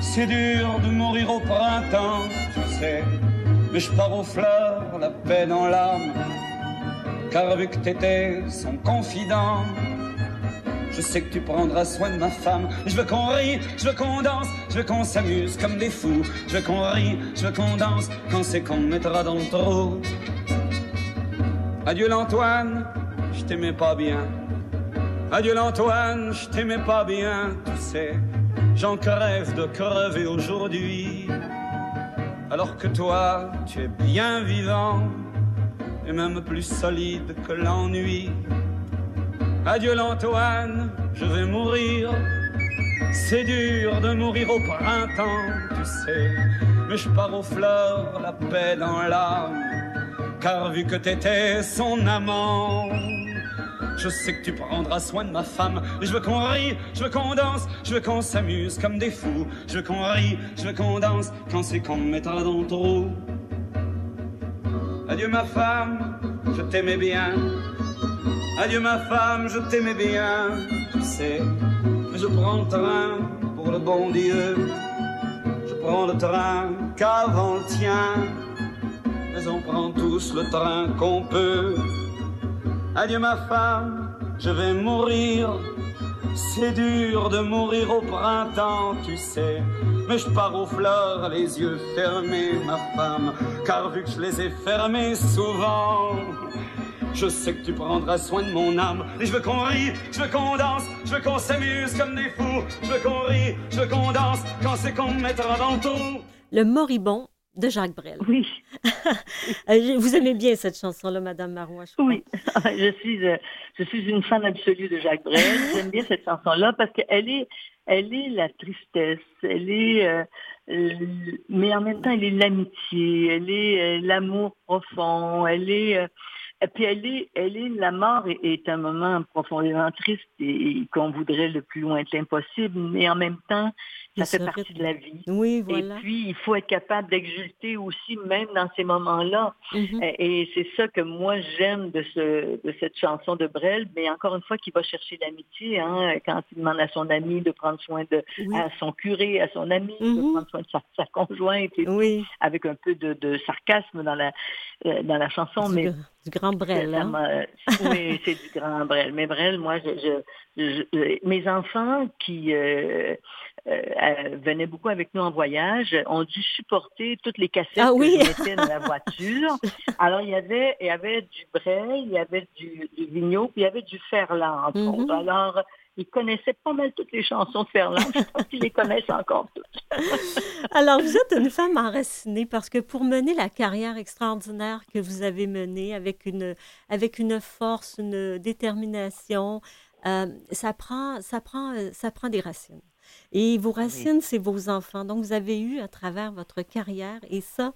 C'est dur de mourir au printemps, tu sais. Mais je pars aux fleurs, la paix dans l'âme. Car vu que t'étais son confident, je sais que tu prendras soin de ma femme. Je veux qu'on rie, je veux qu'on danse, je veux qu'on s'amuse comme des fous. Je veux qu'on rie, je veux qu'on danse quand c'est qu'on me mettra dans le trou. Adieu l'Antoine, je t'aimais pas bien. Adieu l'Antoine, je t'aimais pas bien, tu sais. J'en crève de crever aujourd'hui. Alors que toi, tu es bien vivant et même plus solide que l'ennui. Adieu l'Antoine, je vais mourir. C'est dur de mourir au printemps, tu sais, mais je pars aux fleurs, la paix dans l'âme, car vu que t'étais son amant, je sais que tu prendras soin de ma femme. Je veux qu'on rie, je veux qu'on danse, je veux qu'on s'amuse comme des fous. Je veux qu'on rie, je veux qu'on danse quand c'est qu'on me mettra dans le trou. Adieu ma femme, je t'aimais bien. Adieu ma femme, je t'aimais bien. Tu sais, mais je prends le train pour le bon Dieu. Je prends le train qu'avant le tien. Mais on prend tous le train qu'on peut. Adieu ma femme, je vais mourir. C'est dur de mourir au printemps, tu sais. Mais je pars aux fleurs, les yeux fermés, ma femme. Car vu que je les ai fermés souvent, je sais que tu prendras soin de mon âme. Et je veux qu'on rie, je veux qu'on danse, je veux qu'on s'amuse comme des fous. Je veux qu'on rie, je veux qu'on danse quand c'est qu'on me mettra dans le trou. Le moribond de Jacques Brel. Oui. <laughs> Euh, Vous aimez bien cette chanson-là, Madame Marois, je crois. Oui, <laughs> je suis, euh, je suis une fan absolue de Jacques Brel. J'aime bien cette chanson-là parce qu'elle est, elle est la tristesse, elle est, euh, euh, mais en même temps, elle est l'amitié, elle est l'amour profond, elle est, et puis elle est, elle est, la mort est, est un moment profondément triste et, et qu'on voudrait le plus lointain possible, mais en même temps, ça fait serait- partie de la vie. Oui, voilà. Et puis, il faut être capable d'exulter aussi, même dans ces moments-là. Mhm. Et, et c'est ça que moi j'aime de, ce, de cette chanson de Brel, mais encore une fois, qui va chercher l'amitié, hein, quand il demande à son ami de prendre soin de, Oui. à son curé, à son ami, de prendre soin de sa, sa conjointe, et Oui, avec un peu de, de sarcasme dans la, euh, dans la chanson, du, mais du grand Brel. hein. m'a- oui, <laughs> c'est du grand Brel. Mais Brel, moi, je, je- je- je- mes enfants qui euh, euh, euh, venaient beaucoup avec nous en voyage ont dû supporter toutes les cassettes Ah oui. que je mettais dans la voiture. Alors, il y avait, il y avait du Brel, il y avait du, du Vigneault, puis il y avait du Ferland, entre Mhm. autres. Alors, ils connaissaient pas mal toutes les chansons de Ferland. Je pense qu'ils les connaissent encore toutes. <laughs> Alors, vous êtes une femme enracinée parce que pour mener la carrière extraordinaire que vous avez menée avec une, avec une force, une détermination, euh, ça, prend, ça, prend, euh, ça prend des racines. Et vos racines, c'est vos enfants. Donc, vous avez eu à travers votre carrière, et ça,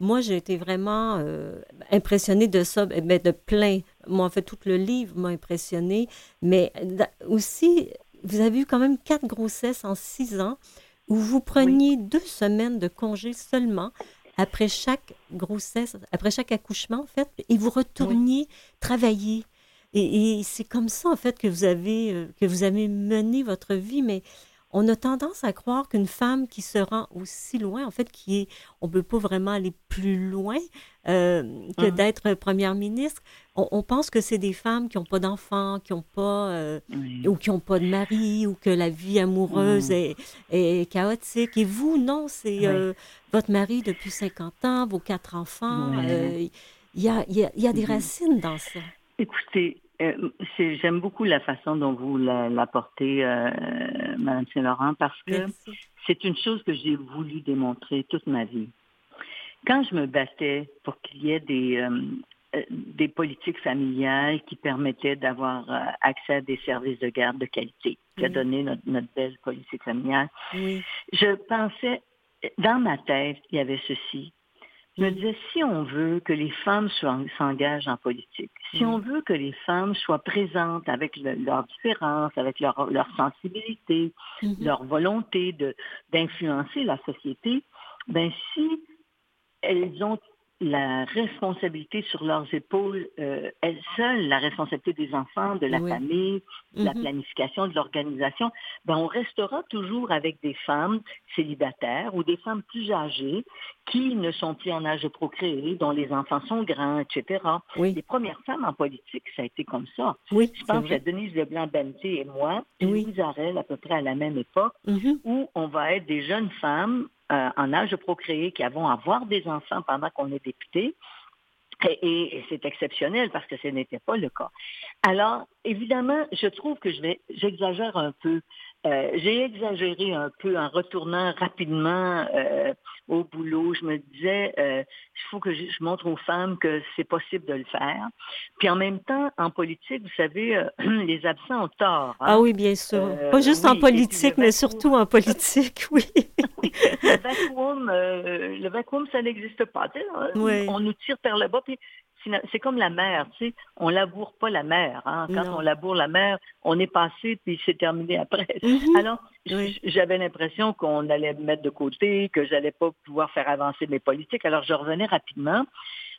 moi, j'ai été vraiment euh, impressionnée de ça, mais de plein. Moi, en fait, tout le livre m'a impressionnée, mais aussi, vous avez eu quand même quatre grossesses en six ans où vous preniez deux semaines de congé seulement après chaque grossesse, après chaque accouchement, en fait, et vous retourniez travailler. Et, et c'est comme ça, en fait, que vous avez, euh, que vous avez mené votre vie, mais on a tendance à croire qu'une femme qui se rend aussi loin, en fait, qui est, on ne peut pas vraiment aller plus loin euh, que Mhm. d'être première ministre. On, on pense que c'est des femmes qui n'ont pas d'enfants, qui n'ont pas, euh, ou qui n'ont pas de mari, ou que la vie amoureuse Mm. est, est chaotique. Et vous, non, c'est Oui. euh, votre mari depuis 50 ans, vos quatre enfants. Oui. Il y, a, y a- il y a des Mhm. racines dans ça. Écoutez, euh, j'aime beaucoup la façon dont vous la- l'apportez, euh, Madame Saint-Laurent, parce que c'est une chose que j'ai voulu démontrer toute ma vie. Quand je me battais pour qu'il y ait des, euh, des politiques familiales qui permettaient d'avoir accès à des services de garde de qualité, qui a donné notre, notre belle politique familiale, Oui. je pensais, dans ma tête, il y avait ceci. Je me disais, si on veut que les femmes s'engagent en politique, si Mhm. on veut que les femmes soient présentes avec le- leurs différences, avec leur, leur sensibilité, Mhm. leur volonté d'influencer la société, ben si elles ont la responsabilité sur leurs épaules, euh, elles seules, la responsabilité des enfants, de la Oui. famille, de la Mhm. planification, de l'organisation, ben on restera toujours avec des femmes célibataires ou des femmes plus âgées qui ne sont plus en âge de procréer, dont les enfants sont grands, etc. Oui, Les premières femmes en politique, ça a été comme ça. oui, Je pense que Denise Leblanc-Benté et moi, Oui. Louise Arel, à peu près à la même époque, Mhm. où on va être des jeunes femmes euh, en âge de procréer qui vont avoir des enfants pendant qu'on est député. Et, et- et c'est exceptionnel parce que ce n'était pas le cas. Alors, évidemment, je trouve que je vais, j'exagère un peu Euh, j'ai exagéré un peu en retournant rapidement euh, au boulot. Je me disais, euh, il faut que je, montre aux femmes que c'est possible de le faire. Puis en même temps, en politique, vous savez, <clears throat> les absents ont tort. Hein. Ah oui, bien sûr. Pas juste en politique, mais surtout en politique, <laughs> oui. le, vacuum, le vacuum, ça n'existe pas. On nous tire par le bas. Puis c'est comme la mer, tu sais, on laboure pas la mer. Hein. Quand on laboure la mer, on est passé puis c'est terminé après. <laughs> Mhm. Alors, j'avais l'impression qu'on allait me mettre de côté, que j'allais pas pouvoir faire avancer mes politiques. Alors, je revenais rapidement.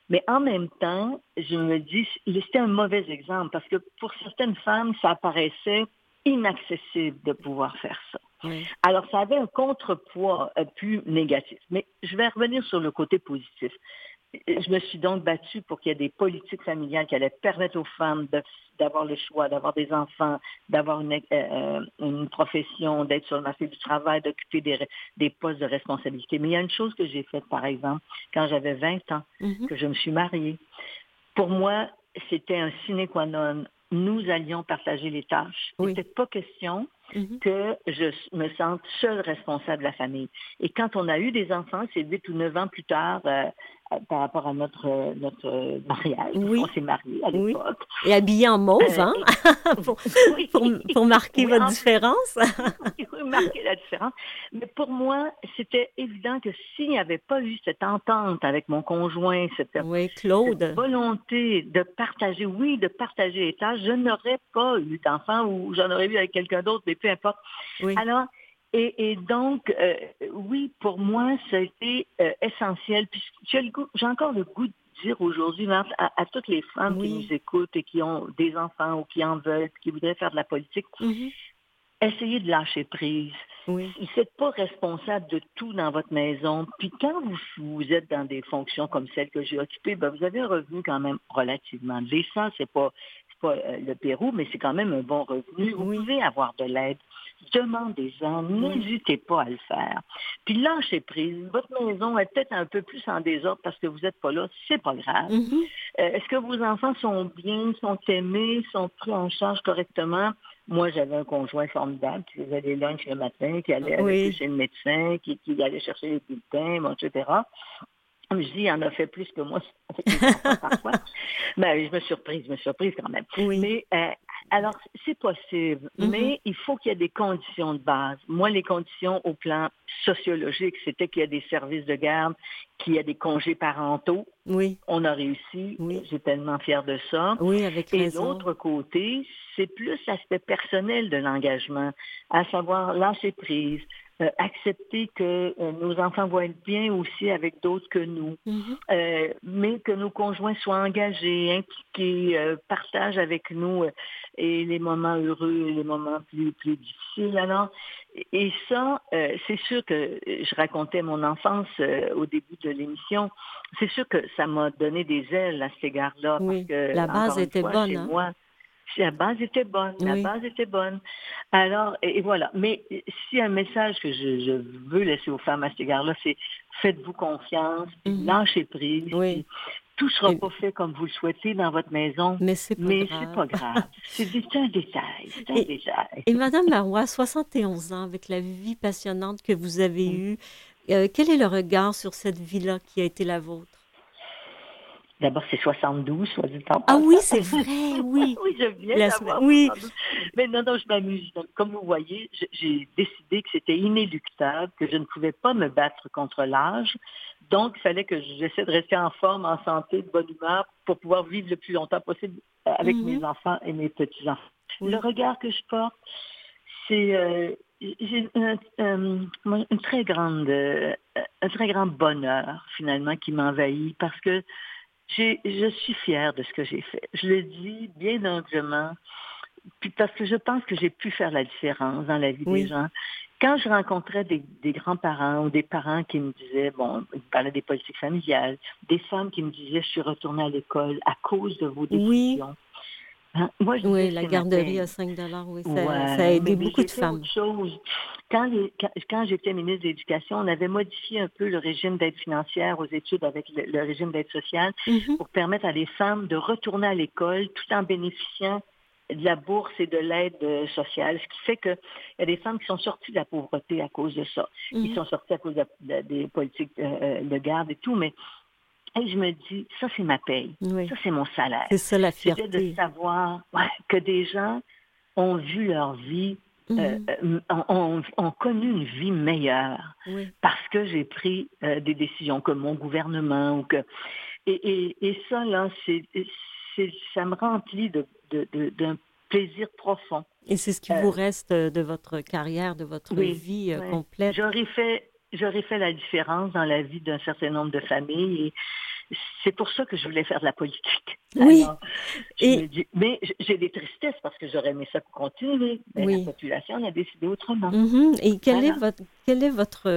Mais en même temps, je me dis, c'était un mauvais exemple parce que pour certaines femmes, ça paraissait inaccessible de pouvoir faire ça. Alors, ça avait un contrepoidt euh, plus négatif. Mais je vais revenir sur le côté positif je me suis donc battue pour qu'il y ait des politiques familiales qui allaient permettre aux femmes d'avoir le choix, d'avoir des enfants, d'avoir une, euh, euh, profession, d'être sur le marché du travail, d'occuper des, postes de responsabilité. Mais il y a une chose que j'ai faite, par exemple, quand j'avais 20 ans, mm-hmm. que je me suis mariée. Pour moi, c'était un sine qua non. Nous allions partager les tâches. Il n'était pas question mm-hmm. que je me sente seule responsable de la famille. Et quand on a eu des enfants, c'est huit ou neuf ans plus tard, euh, par rapport à notre, notre mariage. On s'est mariés à l'époque. Et habillé en mauve, euh, hein? <laughs> pour, pour, marquer votre différence. Marquer la différence. Mais pour moi, c'était évident que s'il n'y avait pas eu cette entente avec mon conjoint, cette, volonté de partager, oui, de partager les tâches, je n'aurais pas eu d'enfant ou j'en aurais eu avec quelqu'un d'autre, mais peu importe. Alors, et, donc, euh, oui, pour moi, ça a été euh, essentiel. Puis j'ai encore le goût de dire aujourd'hui à, à, toutes les femmes qui nous écoutent et qui ont des enfants ou qui en veulent, qui voudraient faire de la politique, mm-hmm. Essayez de lâcher prise. Oui. Vous n'êtes pas responsable de tout dans votre maison. Puis quand vous, vous êtes dans des fonctions comme celles que j'ai occupées, ben, vous avez un revenu quand même relativement décent. C'est pas pas euh, le Pérou, mais c'est quand même un bon revenu. Vous pouvez avoir de l'aide. Demandez-en, n'hésitez pas à le faire. Puis lâchez prise. Votre maison est peut-être un peu plus en désordre parce que vous n'êtes pas là, c'est pas grave. Mm-hmm. Euh, est-ce que vos enfants sont bien, sont aimés, sont pris en charge correctement? Moi, j'avais un conjoint formidable qui faisait des lunchs le matin, qui allait chez le médecin, qui, qui allait chercher les bulletins, etc. Je dis, il en a fait plus que moi <laughs> <laughs> parfois. Mais je me surprise, je me surprise quand même. Mais euh, alors, c'est possible, mm-hmm. mais il faut qu'il y ait des conditions de base. Moi, les conditions au plan sociologique, c'était qu'il y ait des services de garde, qu'il y ait des congés parentaux. Oui. On a réussi. Oui. J'ai tellement fière de ça. Oui, avec Et l'autre côté, c'est plus l'aspect personnel de l'engagement, à savoir lâcher prise, euh, accepter que euh, nos enfants vont être bien aussi avec d'autres que nous, mm-hmm. euh, mais que nos conjoints soient engagés, impliqués, partagent avec nous et les moments heureux et les moments plus, plus difficiles. Alors, et ça, c'est sûr que je racontais mon enfance au début de l'émission. C'est sûr que ça m'a donné des ailes à cet égard-là. Oui, la base était bonne. Hein? La base était bonne, la base était bonne. Alors, et, voilà. Mais si un message que je, veux laisser aux femmes à cet égard-là, c'est faites-vous confiance, mhm. lâchez prise. Oui. Tout ne sera pas fait comme vous le souhaitez dans votre maison, mais c'est pas, pas grave. c'est un détail. Un et, détail. et Madame Marois, 71 ans, avec la vie passionnante que vous avez eue, euh, quel est le regard sur cette vie-là qui a été la vôtre? D'abord, c'est 72, soit du temps. Ah oui, c'est vrai, oui. <laughs> oui, je viens d'avoir oui. Mais non, non, je m'amuse. Comme vous voyez, j'ai décidé que c'était inéluctable, que je ne pouvais pas me battre contre l'âge. Donc, il fallait que j'essaie de rester en forme, en santé, de bonne humeur, pour pouvoir vivre le plus longtemps possible euh, avec mhm. mes enfants et mes petits-enfants. Le regard que je porte, c'est... Euh, j'ai une, très grande, euh, un très grand bonheur finalement qui m'envahit parce que je suis fière de ce que j'ai fait. Je le dis bien humblement, puis parce que je pense que j'ai pu faire la différence dans la vie des gens. Quand je rencontrais des, grands-parents ou des parents qui me disaient, bon, ils parlaient des politiques familiales, des femmes qui me disaient, je suis retournée à l'école à cause de vos décisions. Hein? oui, la garderie à 5 oui, ça, a aidé beaucoup de femmes. Quand, quand, j'étais ministre de l'Éducation, on avait modifié un peu le régime d'aide financière aux études avec le, régime d'aide sociale mm-hmm. pour permettre à les femmes de retourner à l'école tout en bénéficiant de la bourse et de l'aide euh, sociale, ce qui fait qu'il y a des femmes qui sont sorties de la pauvreté à cause de ça. Qui mhm. sont sorties à cause des politiques de garde et tout, mais et je me dis, ça c'est ma paye, ça c'est mon salaire. C'est ça la fierté. de savoir que des gens ont vu leur vie euh, mhm. euh, ont, connu une vie meilleure parce que j'ai pris euh, des décisions comme mon gouvernement ou que et, et, ça là c'est ça me remplit de, d'un plaisir profond. Et c'est ce qui vous reste de votre carrière, de votre vie complète? J'aurais fait j'aurais fait la différence dans la vie d'un certain nombre de familles c'est pour ça que je voulais faire de la politique. Oui. mais j'ai des tristesses parce que j'aurais aimé ça continuer. Mais la population a décidé autrement. Mm-hmm. Et quel est votre quel est votre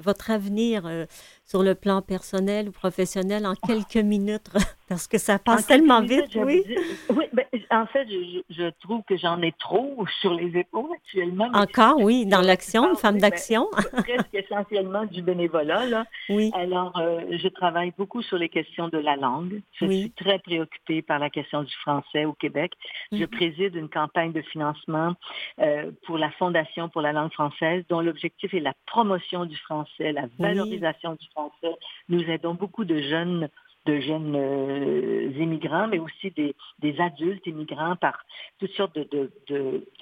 votre avenir euh, sur le plan personnel ou professionnel en quelques minutes? <laughs> Parce que ça passe tellement vite, oui. oui, ben, en fait, je, trouve que j'en ai trop sur les épaules actuellement. Encore, oui, dans l'action, une femme ben, d'action. presque essentiellement du bénévolat, là. <laughs> Oui. Alors, euh, je travaille beaucoup sur les questions de la langue. Je suis très préoccupée par la question du français au Québec. Je mhm. préside une campagne de financement euh, pour la Fondation pour la langue française, dont l'objectif est la promotion du français, la valorisation du français. Nous aidons beaucoup de jeunes de jeunes euh, immigrants, mais aussi des, adultes immigrants par toutes sortes de,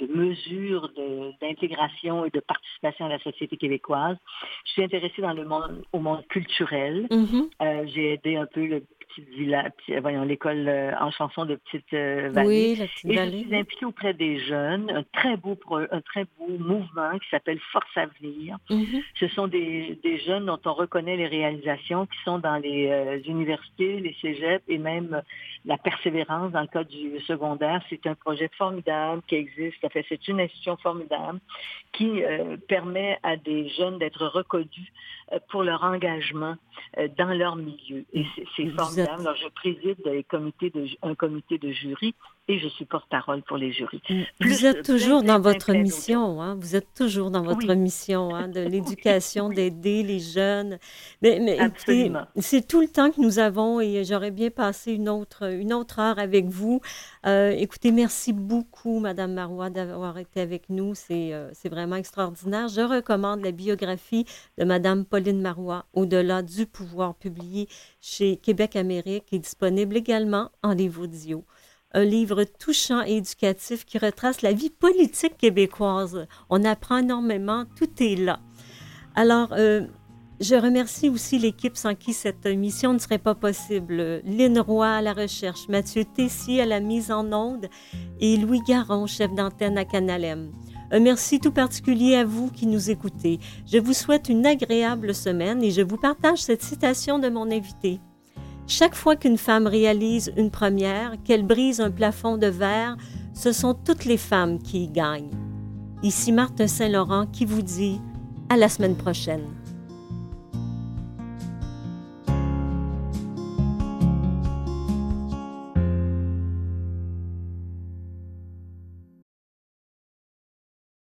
mesures d'intégration et de participation à la société québécoise. Je suis intéressée dans le monde, au monde culturel. Mm-hmm. Euh, j'ai aidé un peu le village, voyons, l'école euh, en chanson de Petite euh, Vallée. Oui, la Petite Vallée. Et je suis impliquée auprès des jeunes, un très beau, un très beau mouvement qui s'appelle Force Avenir. Mm Ce sont des, des, jeunes dont on reconnaît les réalisations qui sont dans les euh, universités, les cégeps et même la persévérance dans le cas du secondaire. C'est un projet formidable qui existe. C'est une institution formidable qui permet à des jeunes d'être reconnus pour leur engagement dans leur milieu. Et c'est formidable alors, je préside un comité de jury et je suis porte-parole pour les jurys. vous êtes toujours dans votre mission, hein? vous êtes toujours dans votre mission hein, de <laughs> l'éducation, d'aider les jeunes. Mais, mais c'est tout le temps que nous avons et j'aurais bien passé une autre, une autre heure avec vous. Euh, écoutez, merci beaucoup, Madame Marois, d'avoir été avec nous. C'est euh, vraiment extraordinaire. Je recommande la biographie de Madame Pauline Marois, Au-delà du pouvoir, publié chez Québec Amérique, est disponible également en livre audio un livre touchant et éducatif qui retrace la vie politique québécoise. On apprend énormément, tout est là. Alors, euh, je remercie aussi l'équipe sans qui cette émission ne serait pas possible. Lynn Roy à la recherche, Mathieu Tessier à la mise en onde et Louis Garon, chef d'antenne à Canalem. Un merci tout particulier à vous qui nous écoutez. Je vous souhaite une agréable semaine et je vous partage cette citation de mon invité. Chaque fois qu'une femme réalise une première, qu'elle brise un plafond de verre, ce sont toutes les femmes qui y gagnent. Ici Marthe Saint-Laurent qui vous dit à la semaine prochaine.